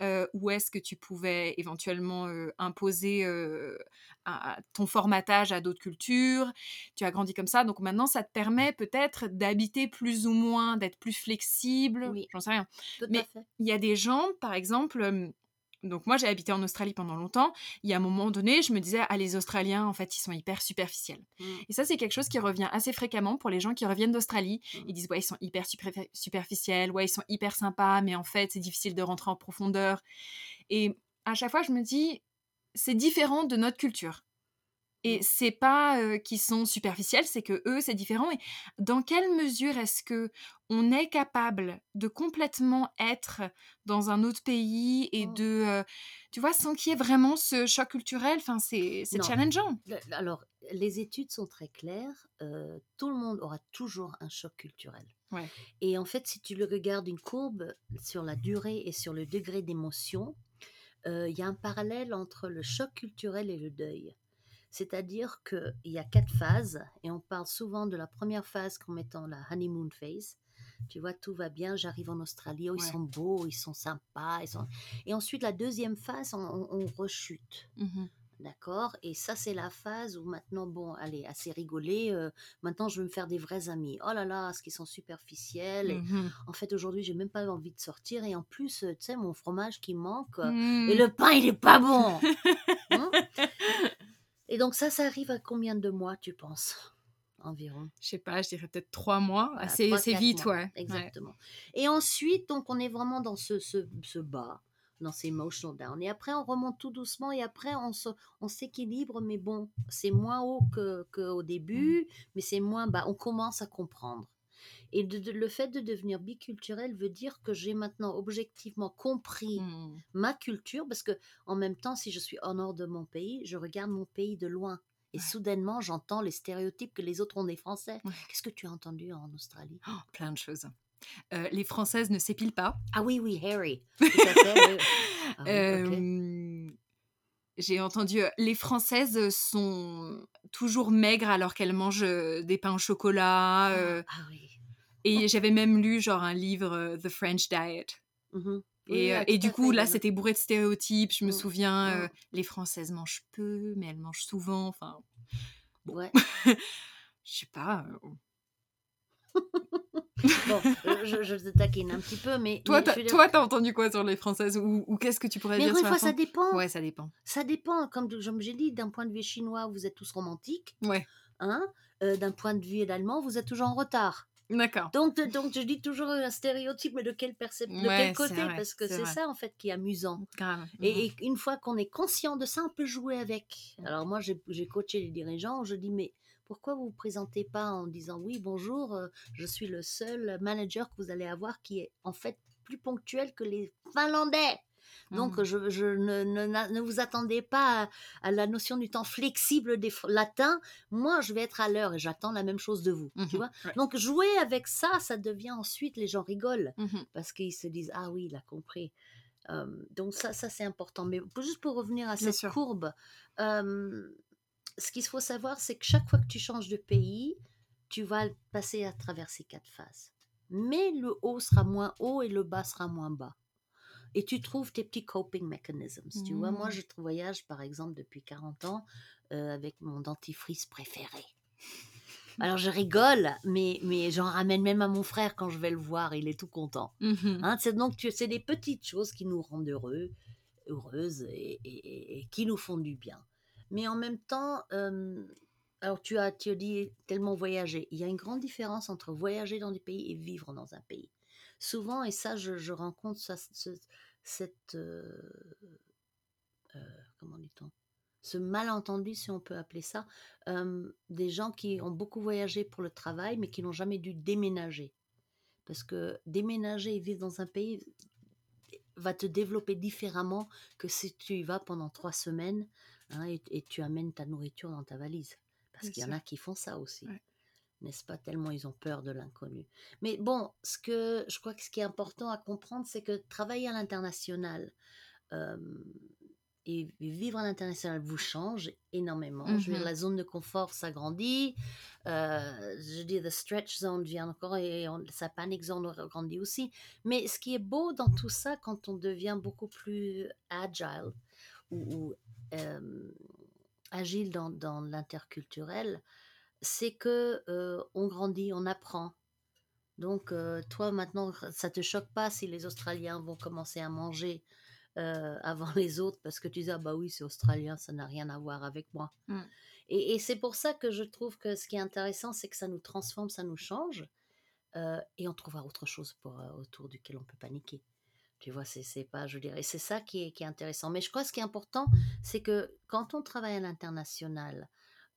A: euh, où est-ce que tu pouvais éventuellement euh, imposer euh, à- à ton formatage à d'autres cultures. Tu as grandi comme ça. Donc, maintenant, ça te permet peut-être d'habiter plus ou moins, d'être plus flexible.
B: Oui.
A: J'en sais rien.
B: Tout
A: Mais-. Il y a des gens, par exemple, donc moi j'ai habité en Australie pendant longtemps, il y a un moment donné, je me disais, ah les Australiens, en fait, ils sont hyper superficiels.
B: Mm.
A: Et ça, c'est quelque chose qui revient assez fréquemment pour les gens qui reviennent d'Australie.
B: Mm.
A: Ils disent, ouais, ils sont hyper superfi- superficiels, ouais, ils sont hyper sympas, mais en fait, c'est difficile de rentrer en profondeur. Et à chaque fois, je me dis, c'est différent de notre culture. Et c'est pas euh, qu'ils sont superficiels, c'est que eux, c'est différent. Et dans quelle mesure est-ce que on est capable de complètement être dans un autre pays et
B: Mm.
A: de, euh, tu vois, sans qu'il y ait vraiment ce choc culturel? Enfin, c'est challengeant.
B: Le- Alors, les études sont très claires. euh, tout le monde aura toujours un choc culturel.
A: Ouais.
B: Et en fait, si tu le regardes une courbe sur la durée et sur le degré d'émotion, il y a un parallèle entre le choc culturel et le deuil. C'est-à-dire qu'il y a quatre phases, et on parle souvent de la première phase comme étant la honeymoon phase. Tu vois, tout va bien, j'arrive en Australie, oh, ils
A: Ouais.
B: sont beaux, ils sont sympas. Ils sont... Et ensuite, la deuxième phase, on, rechute.
A: Mhm.
B: D'accord? Et ça, c'est la phase où maintenant, bon, allez, assez rigolé. euh, maintenant, je veux me faire des vrais amis. Oh là là, ce qu'ils sont superficiels. Et
A: Mhm.
B: en fait, aujourd'hui, j'ai même pas envie de sortir. Et en plus, euh, tu sais, mon fromage qui manque.
A: Mhm.
B: Et le pain, il est pas bon. [laughs] Et donc, ça, ça arrive à combien de mois, tu penses Environ?
A: Je sais pas, je dirais peut-être trois mois.
B: Voilà,
A: assez
B: trois,
A: assez vite,
B: mois.
A: ouais. Ouais.
B: Exactement. Et ensuite, donc, on est vraiment dans ce, ce, ce bas, dans ces emotional down. Et après, on remonte tout doucement et après, on, se, on s'équilibre, mais bon, c'est moins haut que- qu'au
A: Mmh.
B: début, mais c'est moins bas. On commence à comprendre. Et de- de- le fait de devenir biculturel veut dire que j'ai maintenant objectivement compris
A: Mhm.
B: ma culture, parce que en même temps, si je suis en hors de mon pays, je regarde mon pays de loin. Et
A: Ouais.
B: soudainement, j'entends les stéréotypes que les autres ont des Français.
A: Ouais.
B: Qu'est-ce que tu as entendu en Australie?
A: Oh, plein de choses. Euh, les Françaises ne s'épilent pas.
B: Ah oui, oui, Harry. [laughs] Tout à fait. oui. Ah oui.
A: Euh, J'ai entendu euh, les Françaises sont toujours maigres alors qu'elles mangent euh, des pains au chocolat. euh,
B: Ah oui.
A: et j'avais même lu genre un livre euh, The French Diet.
B: Mhm. Oui,
A: Et,
B: oui,
A: euh,
B: ah,
A: et
B: tout
A: du
B: à
A: coup
B: fait,
A: là c'était bourré de stéréotypes. Je me
B: Mm,
A: souviens euh,
B: mm.
A: les Françaises mangent peu mais elles mangent souvent. Enfin
B: Ouais. [laughs]
A: je sais pas. euh, [laughs]
B: Bon, euh, je, je te taquine un petit peu, mais.
A: Toi
B: mais
A: t'as
B: dire-
A: entendu quoi sur les Françaises ou, ou qu'est-ce que tu pourrais
B: Mais
A: dire
B: encore une
A: sur la
B: fois, ça dépend.
A: Ouais ça dépend.
B: Ça dépend. Comme j'ai dit, d'un point de vue chinois, vous êtes tous romantiques.
A: Ouais
B: Hein Euh, d'un point de vue allemand, vous êtes toujours en retard.
A: d'accord.
B: Donc, de- donc je dis toujours un stéréotype, mais de quel, percep- de
A: Ouais,
B: quel côté?
A: vrai,
B: Parce que
A: c'est
B: ça, en fait, qui est amusant.
A: Grave.
B: Et, et une fois qu'on est conscient de ça, on peut jouer avec. Alors moi, j'ai coaché les dirigeants, je dis, mais pourquoi vous ne vous présentez pas en disant, oui, bonjour, euh, je suis le seul manager que vous allez avoir qui est en fait plus ponctuel que les Finlandais? Donc,
A: Mhm.
B: je, je ne, ne- ne vous attendez pas à, à la notion du temps flexible des latins. Moi, je vais être à l'heure et j'attends la même chose de vous. Tu
A: Mhm.
B: vois?
A: Ouais.
B: Donc, jouer avec ça, ça devient ensuite, les gens rigolent
A: Mhm.
B: parce qu'ils se disent ah oui il a compris Euh, donc ça ça c'est important mais juste pour revenir à
A: Bien
B: cette
A: sûr.
B: courbe euh, ce qu'il faut savoir c'est que chaque fois que tu changes de pays tu vas passer à travers ces quatre phases mais le haut sera moins haut et le bas sera moins bas et tu trouves tes petits coping mechanisms. Tu vois, moi,
A: Mm.
B: je voyage, par exemple, depuis 40 ans euh, avec mon dentifrice préféré. Alors, je rigole, mais, mais j'en ramène même à mon frère quand je vais le voir, il est tout content.
A: Mhm.
B: Hein, c'est donc tu- c'est des petites choses qui nous rendent heureux, heureuses et, et- et- et qui nous font du bien. Mais en même temps, euh, alors tu as, tu as dit tellement voyager. Il y a une grande différence entre voyager dans des pays et vivre dans un pays. Souvent, et ça, je, je rencontre ça, ce- cette, euh, euh, comment dit-on, ce malentendu, si on peut appeler ça, des gens qui ont beaucoup voyagé pour le travail, mais qui n'ont jamais dû déménager. Parce que déménager et vivre dans un pays va te développer différemment que si tu y vas pendant trois semaines hein, et, et tu amènes ta nourriture dans ta valise. Parce qu'il y en a qui font ça aussi.
A: Ouais.
B: N'est-ce pas? Tellement ils ont peur de l'inconnu. Mais bon, ce que je crois que ce qui est important à comprendre, c'est que travailler à l'international euh, et vivre à l'international vous change énormément. Je veux dire,
A: Mhm.
B: la zone de confort s'agrandit. Euh, je dis, the stretch zone vient encore et on- sa panic zone grandit aussi. Mais ce qui est beau dans tout ça, quand on devient beaucoup plus agile ou, agile dans, dans l'interculturel, c'est que euh, on grandit, on apprend. Donc, euh, toi, maintenant, ça te choque pas si les Australiens vont commencer à manger euh, avant [laughs] les autres parce que tu dis, ah bah oui, c'est australien, ça n'a rien à voir avec moi.
A: Mm.
B: Et, et c'est pour ça que je trouve que ce qui est intéressant, c'est que ça nous transforme, ça nous change et on trouvera autre chose pour, autour duquel on peut paniquer. Tu vois, c'est pas, je dirais, c'est ça qui est, qui est intéressant. Mais je crois que ce qui est important, c'est que quand on travaille à l'international,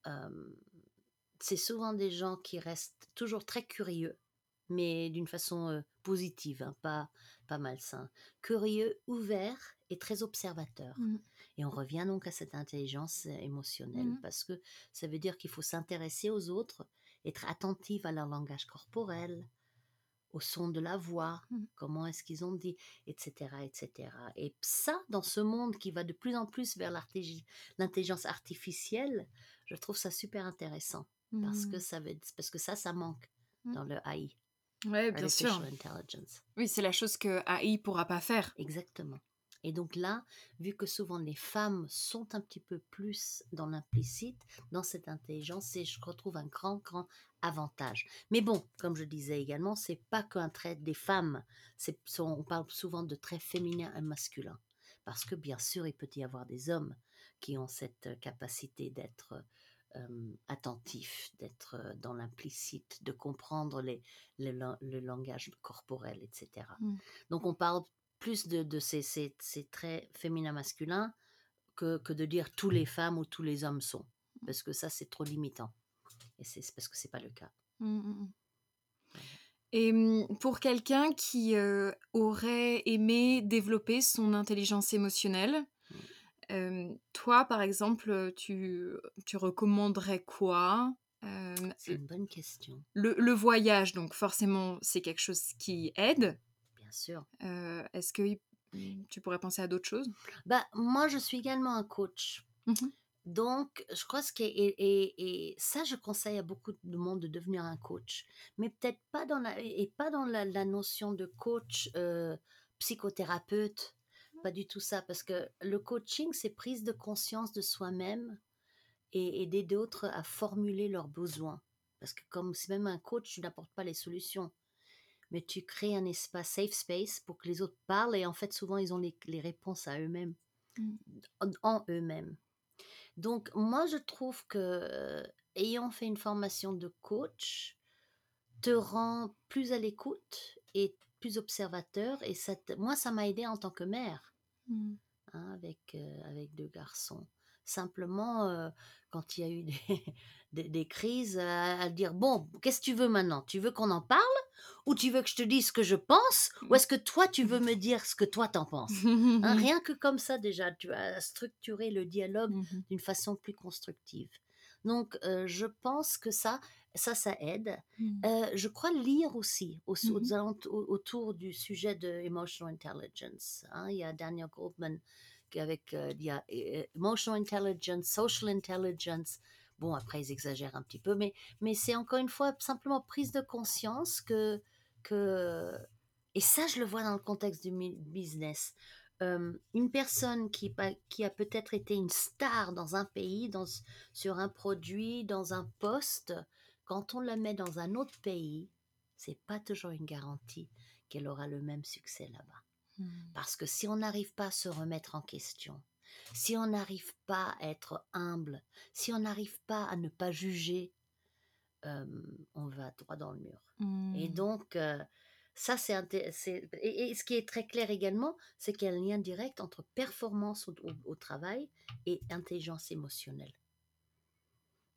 B: euh, c'est souvent des gens qui restent toujours très curieux, mais d'une façon euh, positive, hein, pas, pas malsain. Curieux, ouvert et très observateur.
A: Mhm.
B: Et on revient donc à cette intelligence émotionnelle,
A: Mhm.
B: parce que ça veut dire qu'il faut s'intéresser aux autres, être attentif à leur langage corporel, au son de la voix,
A: Mhm.
B: comment est-ce qu'ils ont dit, etc., etc. Et ça, dans ce monde qui va de plus en plus vers l'intelligence artificielle, je trouve ça super intéressant parce que
A: Mhm.
B: ça veut, parce que ça, ça manque
A: Mm.
B: dans le AI,
A: Ouais, bien sûr.
B: intelligence.
A: Oui, c'est la chose que AI pourra pas faire.
B: Exactement. Et donc là, vu que souvent les femmes sont un petit peu plus dans l'implicite, dans cette intelligence, je retrouve un grand, grand avantage. Mais bon, comme je disais également, c'est pas qu'un trait des femmes. C'est, on parle souvent de traits féminins et masculins. Parce que bien sûr, il peut y avoir des hommes qui ont cette capacité d'être euh, attentifs, d'être dans l'implicite, de comprendre les, le langage corporel, etc.
A: Mm.
B: Donc on parle plus de, de ces, ces- ces traits féminins masculins que, que de dire tous les femmes ou tous les hommes sont. Parce que ça, c'est trop limitant. Et c'est parce que c'est pas le cas.
A: Mm, mm, mm. Et pour quelqu'un qui euh, aurait aimé développer son intelligence émotionnelle, euh, toi, par exemple, tu, tu recommanderais quoi Euh,
B: C'est une bonne question,
A: le, le voyage, donc forcément, c'est quelque chose qui aide.
B: Bien sûr.
A: Euh, Est-ce que y- tu pourrais penser à d'autres choses?
B: Bah, moi, je suis également un coach.
A: Mhm.
B: Donc, je crois est, et, et- et ça, je conseille à beaucoup de monde de devenir un coach, mais peut-être pas dans la, et pas dans la, la notion de coach euh, psychothérapeute, pas du tout ça, parce que le coaching, c'est prise de conscience de soi-même et aider d'autres à formuler leurs besoins. Parce que comme c'est même un coach, tu n'apportes pas les solutions, mais tu crées un espace safe space pour que les autres parlent et en fait, souvent, ils ont les, les réponses à eux-mêmes,
A: Mm.
B: en, en eux-mêmes. Donc, moi, je trouve que euh, ayant fait une formation de coach, te rend plus à l'écoute et plus observateur. Et ça te- moi, ça m'a aidé en tant que mère,
A: Mm.
B: hein, avec, euh, avec deux garçons. Simplement, euh, quand il y a eu des, [laughs] des, des crises, à, à dire, bon, qu'est-ce que tu veux maintenant? Tu veux qu'on en parle? Ou tu veux que je te dise ce que je pense Ou est-ce que toi, tu veux me dire ce que toi, t'en penses? Hein, [laughs] Rien que comme ça, déjà, tu as structuré le dialogue
A: Mhm.
B: d'une façon plus constructive. Donc, euh, je pense que ça, ça, ça aide.
A: Mhm.
B: Euh, je crois lire aussi au- au- autour du sujet de emotional intelligence. hein. Il y a Daniel Goldman qui avec euh, il y a emotional intelligence, social intelligence. Bon, après ils exagèrent un petit peu, mais mais c'est encore une fois simplement prise de conscience que que et ça je le vois dans le contexte du business. Euh, une personne qui, qui a peut-être été une star dans un pays, dans, sur un produit, dans un poste, quand on la met dans un autre pays, c'est pas toujours une garantie qu'elle aura le même succès là-bas.
A: Mhm.
B: Parce que si on n'arrive pas à se remettre en question, si on n'arrive pas à être humble, si on n'arrive pas à ne pas juger, euh, on va droit dans le mur. Et
A: Mmh.
B: donc, euh, ça, c'est et, et ce qui est très clair également, c'est qu'il y a un lien direct entre performance au, au- au travail et intelligence émotionnelle.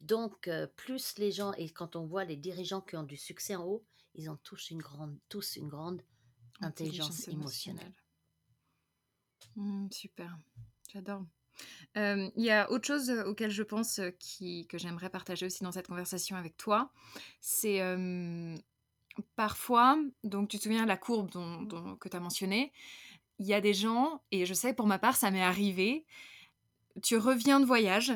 B: Donc, euh, plus les gens, et quand on voit les dirigeants qui ont du succès en haut, ils ont tous une grande, tous une grande intelligence émotionnelle.
A: Mmh, super, j'adore. Euh, Il y a autre chose auquel je pense qui, que j'aimerais partager aussi dans cette conversation avec toi. C'est euh, parfois, donc tu te souviens de la courbe dont, dont- que tu as mentionnée, il y a des gens, et je sais pour ma part, ça m'est arrivé, tu reviens de voyage,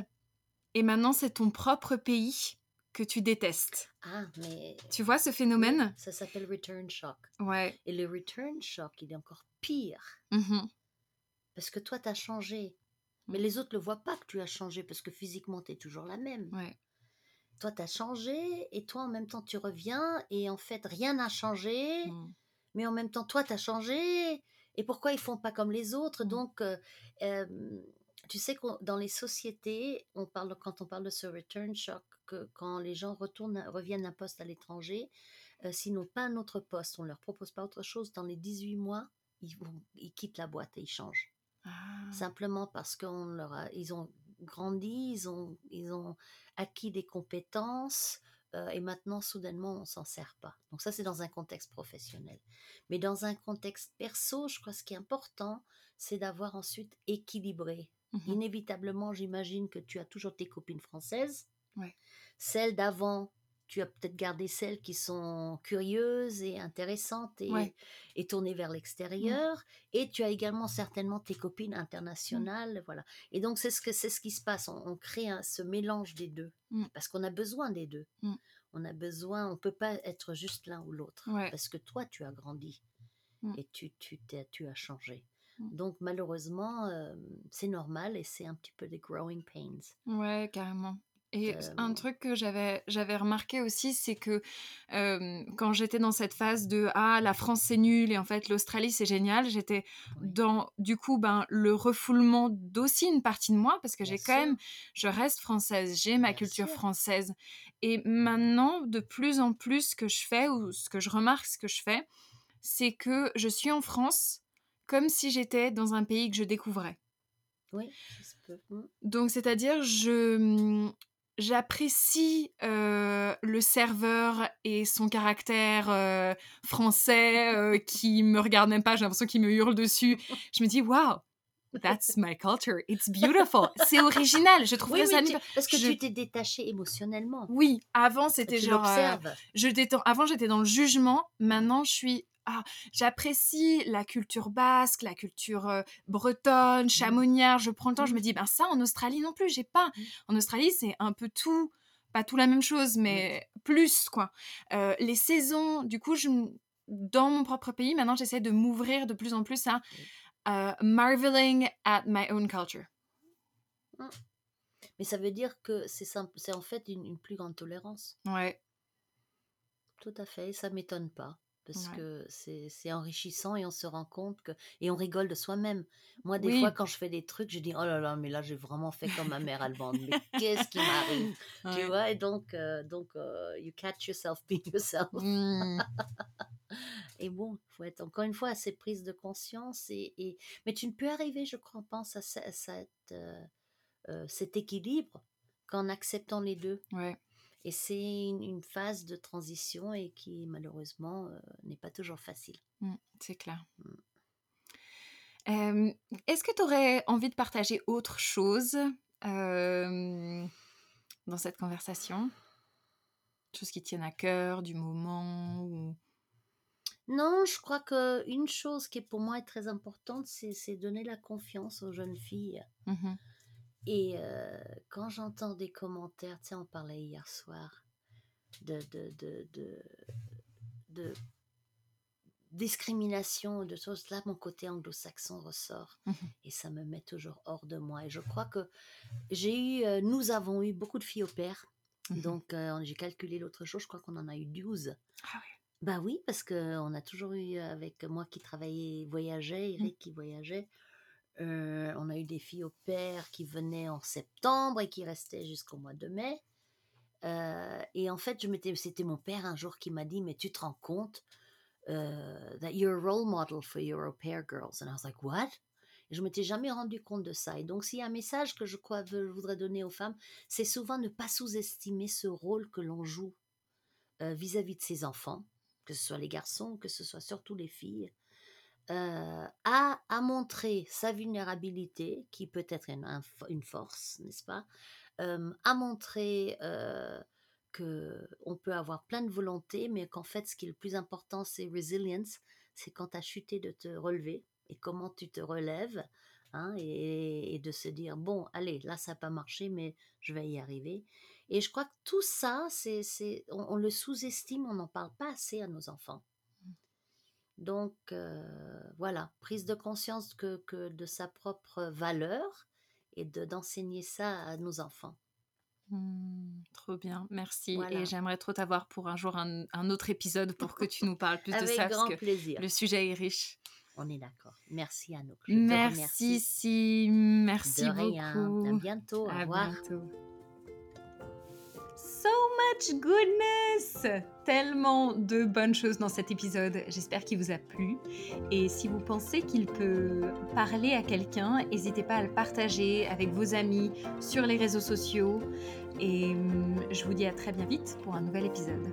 A: et maintenant c'est ton propre pays que tu détestes.
B: Ah, mais
A: Tu vois ce phénomène?
B: ça s'appelle return shock.
A: Ouais.
B: Et le return shock, il est encore pire.
A: Mhm.
B: Parce que toi, tu as changé. Mais les autres ne le voient pas que tu as changé parce que physiquement, tu es toujours la même.
A: Ouais.
B: Toi, tu as changé et toi, en même temps, tu reviens et en fait, rien n'a changé.
A: Mm.
B: Mais en même temps, toi, tu as changé. Et pourquoi ils font pas comme les autres?
A: Mm.
B: Donc, euh, euh, tu sais que dans les sociétés, on parle, quand on parle de ce return shock, que quand les gens retournent, reviennent d'un poste à l'étranger, euh, s'ils n'ont pas un autre poste, on leur propose pas autre chose, dans les 18 mois, ils, vont, ils quittent la boîte et ils changent.
A: Ah.
B: Simplement parce qu'on leur a, ils ont grandi, ils ont, ils ont acquis des compétences euh, et maintenant, soudainement, on s'en sert pas. Donc ça, c'est dans un contexte professionnel. Mais dans un contexte perso, je crois que ce qui est important, c'est d'avoir ensuite équilibré.
A: Mhm.
B: Inévitablement, j'imagine que tu as toujours tes copines françaises.
A: Ouais.
B: Celles d'avant, tu as peut-être gardé celles qui sont curieuses et intéressantes et,
A: Ouais.
B: et tournées vers l'extérieur. Et tu as également certainement tes copines internationales. Voilà. Et donc, c'est ce, que, c'est ce qui se passe. On, on crée un- ce mélange des deux.
A: Mm.
B: Parce qu'on a besoin des deux.
A: Mm.
B: On a besoin, on ne peut pas être juste l'un ou l'autre.
A: Ouais.
B: Parce que toi, tu as grandi
A: Mm.
B: et tu, tu, tu as changé. Donc, malheureusement, euh, c'est normal et c'est un petit peu des growing pains.
A: Ouais, carrément. Et
B: Euh,
A: un truc que j'avais j'avais remarqué aussi, c'est que euh, quand j'étais dans cette phase de ah la France c'est nul et en fait l'Australie c'est génial, j'étais dans du coup ben le refoulement d'aussi une partie de moi parce que j'ai quand même je reste française, j'ai ma
B: Bien
A: culture
B: sûr.
A: française et maintenant de plus en plus ce que je fais ou ce que je remarque ce que je fais, c'est que je suis en France comme si j'étais dans un pays que je découvrais.
B: Oui, ça se peut. Mm.
A: Donc, c'est-à-dire, je hum, j'apprécie euh, le serveur et son caractère euh, français euh, qui me regarde même pas, j'ai l'impression qu'il me hurle dessus. Je me dis, wow, that's my culture, it's beautiful, c'est original. Je trouve
B: Oui,
A: ça
B: oui, tu- parce que
A: je-
B: tu t'es détaché émotionnellement.
A: Oui, avant c'était genre. je détends- Avant, j'étais dans le jugement. Maintenant, je suis. Ah, j'apprécie la culture basque, la culture euh, bretonne, chamonière. Je prends le temps, je me dis, ben ça, en Australie non plus, j'ai pas.
B: Mm.
A: En Australie, c'est un peu tout, pas tout la même chose, mais plus, quoi. Euh, les saisons, du coup, je, dans mon propre pays, maintenant, j'essaie de m'ouvrir de plus en plus à euh, marveling at my own culture.
B: Mais ça veut dire que c'est simple, c'est en fait une, une plus grande tolérance.
A: Ouais,
B: Tout à fait, ça m'étonne pas. Parce
A: Ouais.
B: que c'est enrichissant et on se rend compte que. Et on rigole de soi-même. Moi, des
A: Oui.
B: fois, quand je fais des trucs, je dis Oh là là, mais là, j'ai vraiment fait comme ma mère allemande. Mais [laughs] qu'est-ce qui m'arrive? Tu vois? Et donc, euh, donc euh, you catch yourself [laughs] being yourself.
A: Mm. [laughs]
B: Et bon, il faut être encore une fois assez prise de conscience. Et, et... Mais tu ne peux arriver, je crois, pense à, à cette, euh, euh, cet équilibre qu'en acceptant les deux.
A: Ouais.
B: Et c'est une, phase de transition et qui, malheureusement, euh, n'est pas toujours facile.
A: Mm, c'est clair.
B: Mm.
A: Euh, Est-ce que tu aurais envie de partager autre chose euh, dans cette conversation? Chose qui tienne à cœur, du moment ou...
B: Non, je crois qu'une chose qui pour moi est très importante, c'est donner la confiance aux jeunes filles.
A: Mhm.
B: Et euh, quand j'entends des commentaires, tu sais, on parlait hier soir de, de, de, de, de discrimination, de choses là, mon côté anglo-saxon ressort.
A: Mhm.
B: Et ça me met toujours hors de moi. Et je crois que j'ai eu, euh, nous avons eu beaucoup de filles au père.
A: Mhm.
B: Donc, euh, j'ai calculé l'autre jour, je crois qu'on en a eu 12.
A: Ah ouais.
B: Bah oui, parce qu'on a toujours eu, avec moi qui travaillais, voyageait, Eric qui voyageait, Euh, on a eu des filles au père qui venaient en septembre et qui restaient jusqu'au mois de mai. Euh, et en fait, je m'étais, c'était mon père un jour qui m'a dit, mais tu te rends compte uh, that you're a role model for your au pair girls. And I was like, what? Et je m'étais jamais rendu compte de ça. Et donc, s'il y a un message que je, je voudrais donner aux femmes, c'est souvent ne pas sous-estimer ce rôle que l'on joue euh, vis-à-vis de ses enfants, que ce soit les garçons, que ce soit surtout les filles. Euh, montrer sa vulnérabilité, qui peut être une, force, n'est-ce pas? Euh, À montrer on peut avoir plein de volonté, mais qu'en fait, ce qui est le plus important, c'est resilience. C'est quand tu as chuté de te relever et comment tu te relèves. Hein, et, et, de se dire bon allez là ça n'a pas marché mais je vais y arriver et je crois que tout ça c'est on, on le sous-estime on n'en parle pas assez à nos enfants donc euh, voilà, prise de conscience que, que, de sa propre valeur et de d'enseigner ça à nos enfants.
A: Mmh, trop bien, merci. Voilà. Et j'aimerais trop t'avoir pour un jour un, un, autre épisode pour que tu nous parles plus [laughs]
B: Avec
A: de ça.
B: grand
A: parce que
B: plaisir.
A: Le sujet est riche.
B: On est d'accord. Merci Anouk.
A: Merci, si, merci
B: de rien.
A: beaucoup.
B: À bientôt. Au
A: À
B: revoir.
A: bientôt. Much goodness! Tellement de bonnes choses dans cet épisode. J'espère qu'il vous a plu. Et si vous pensez qu'il peut parler à quelqu'un, n'hésitez pas à le partager avec vos amis sur les réseaux sociaux. Et hum, je vous dis à très bien vite pour un nouvel épisode.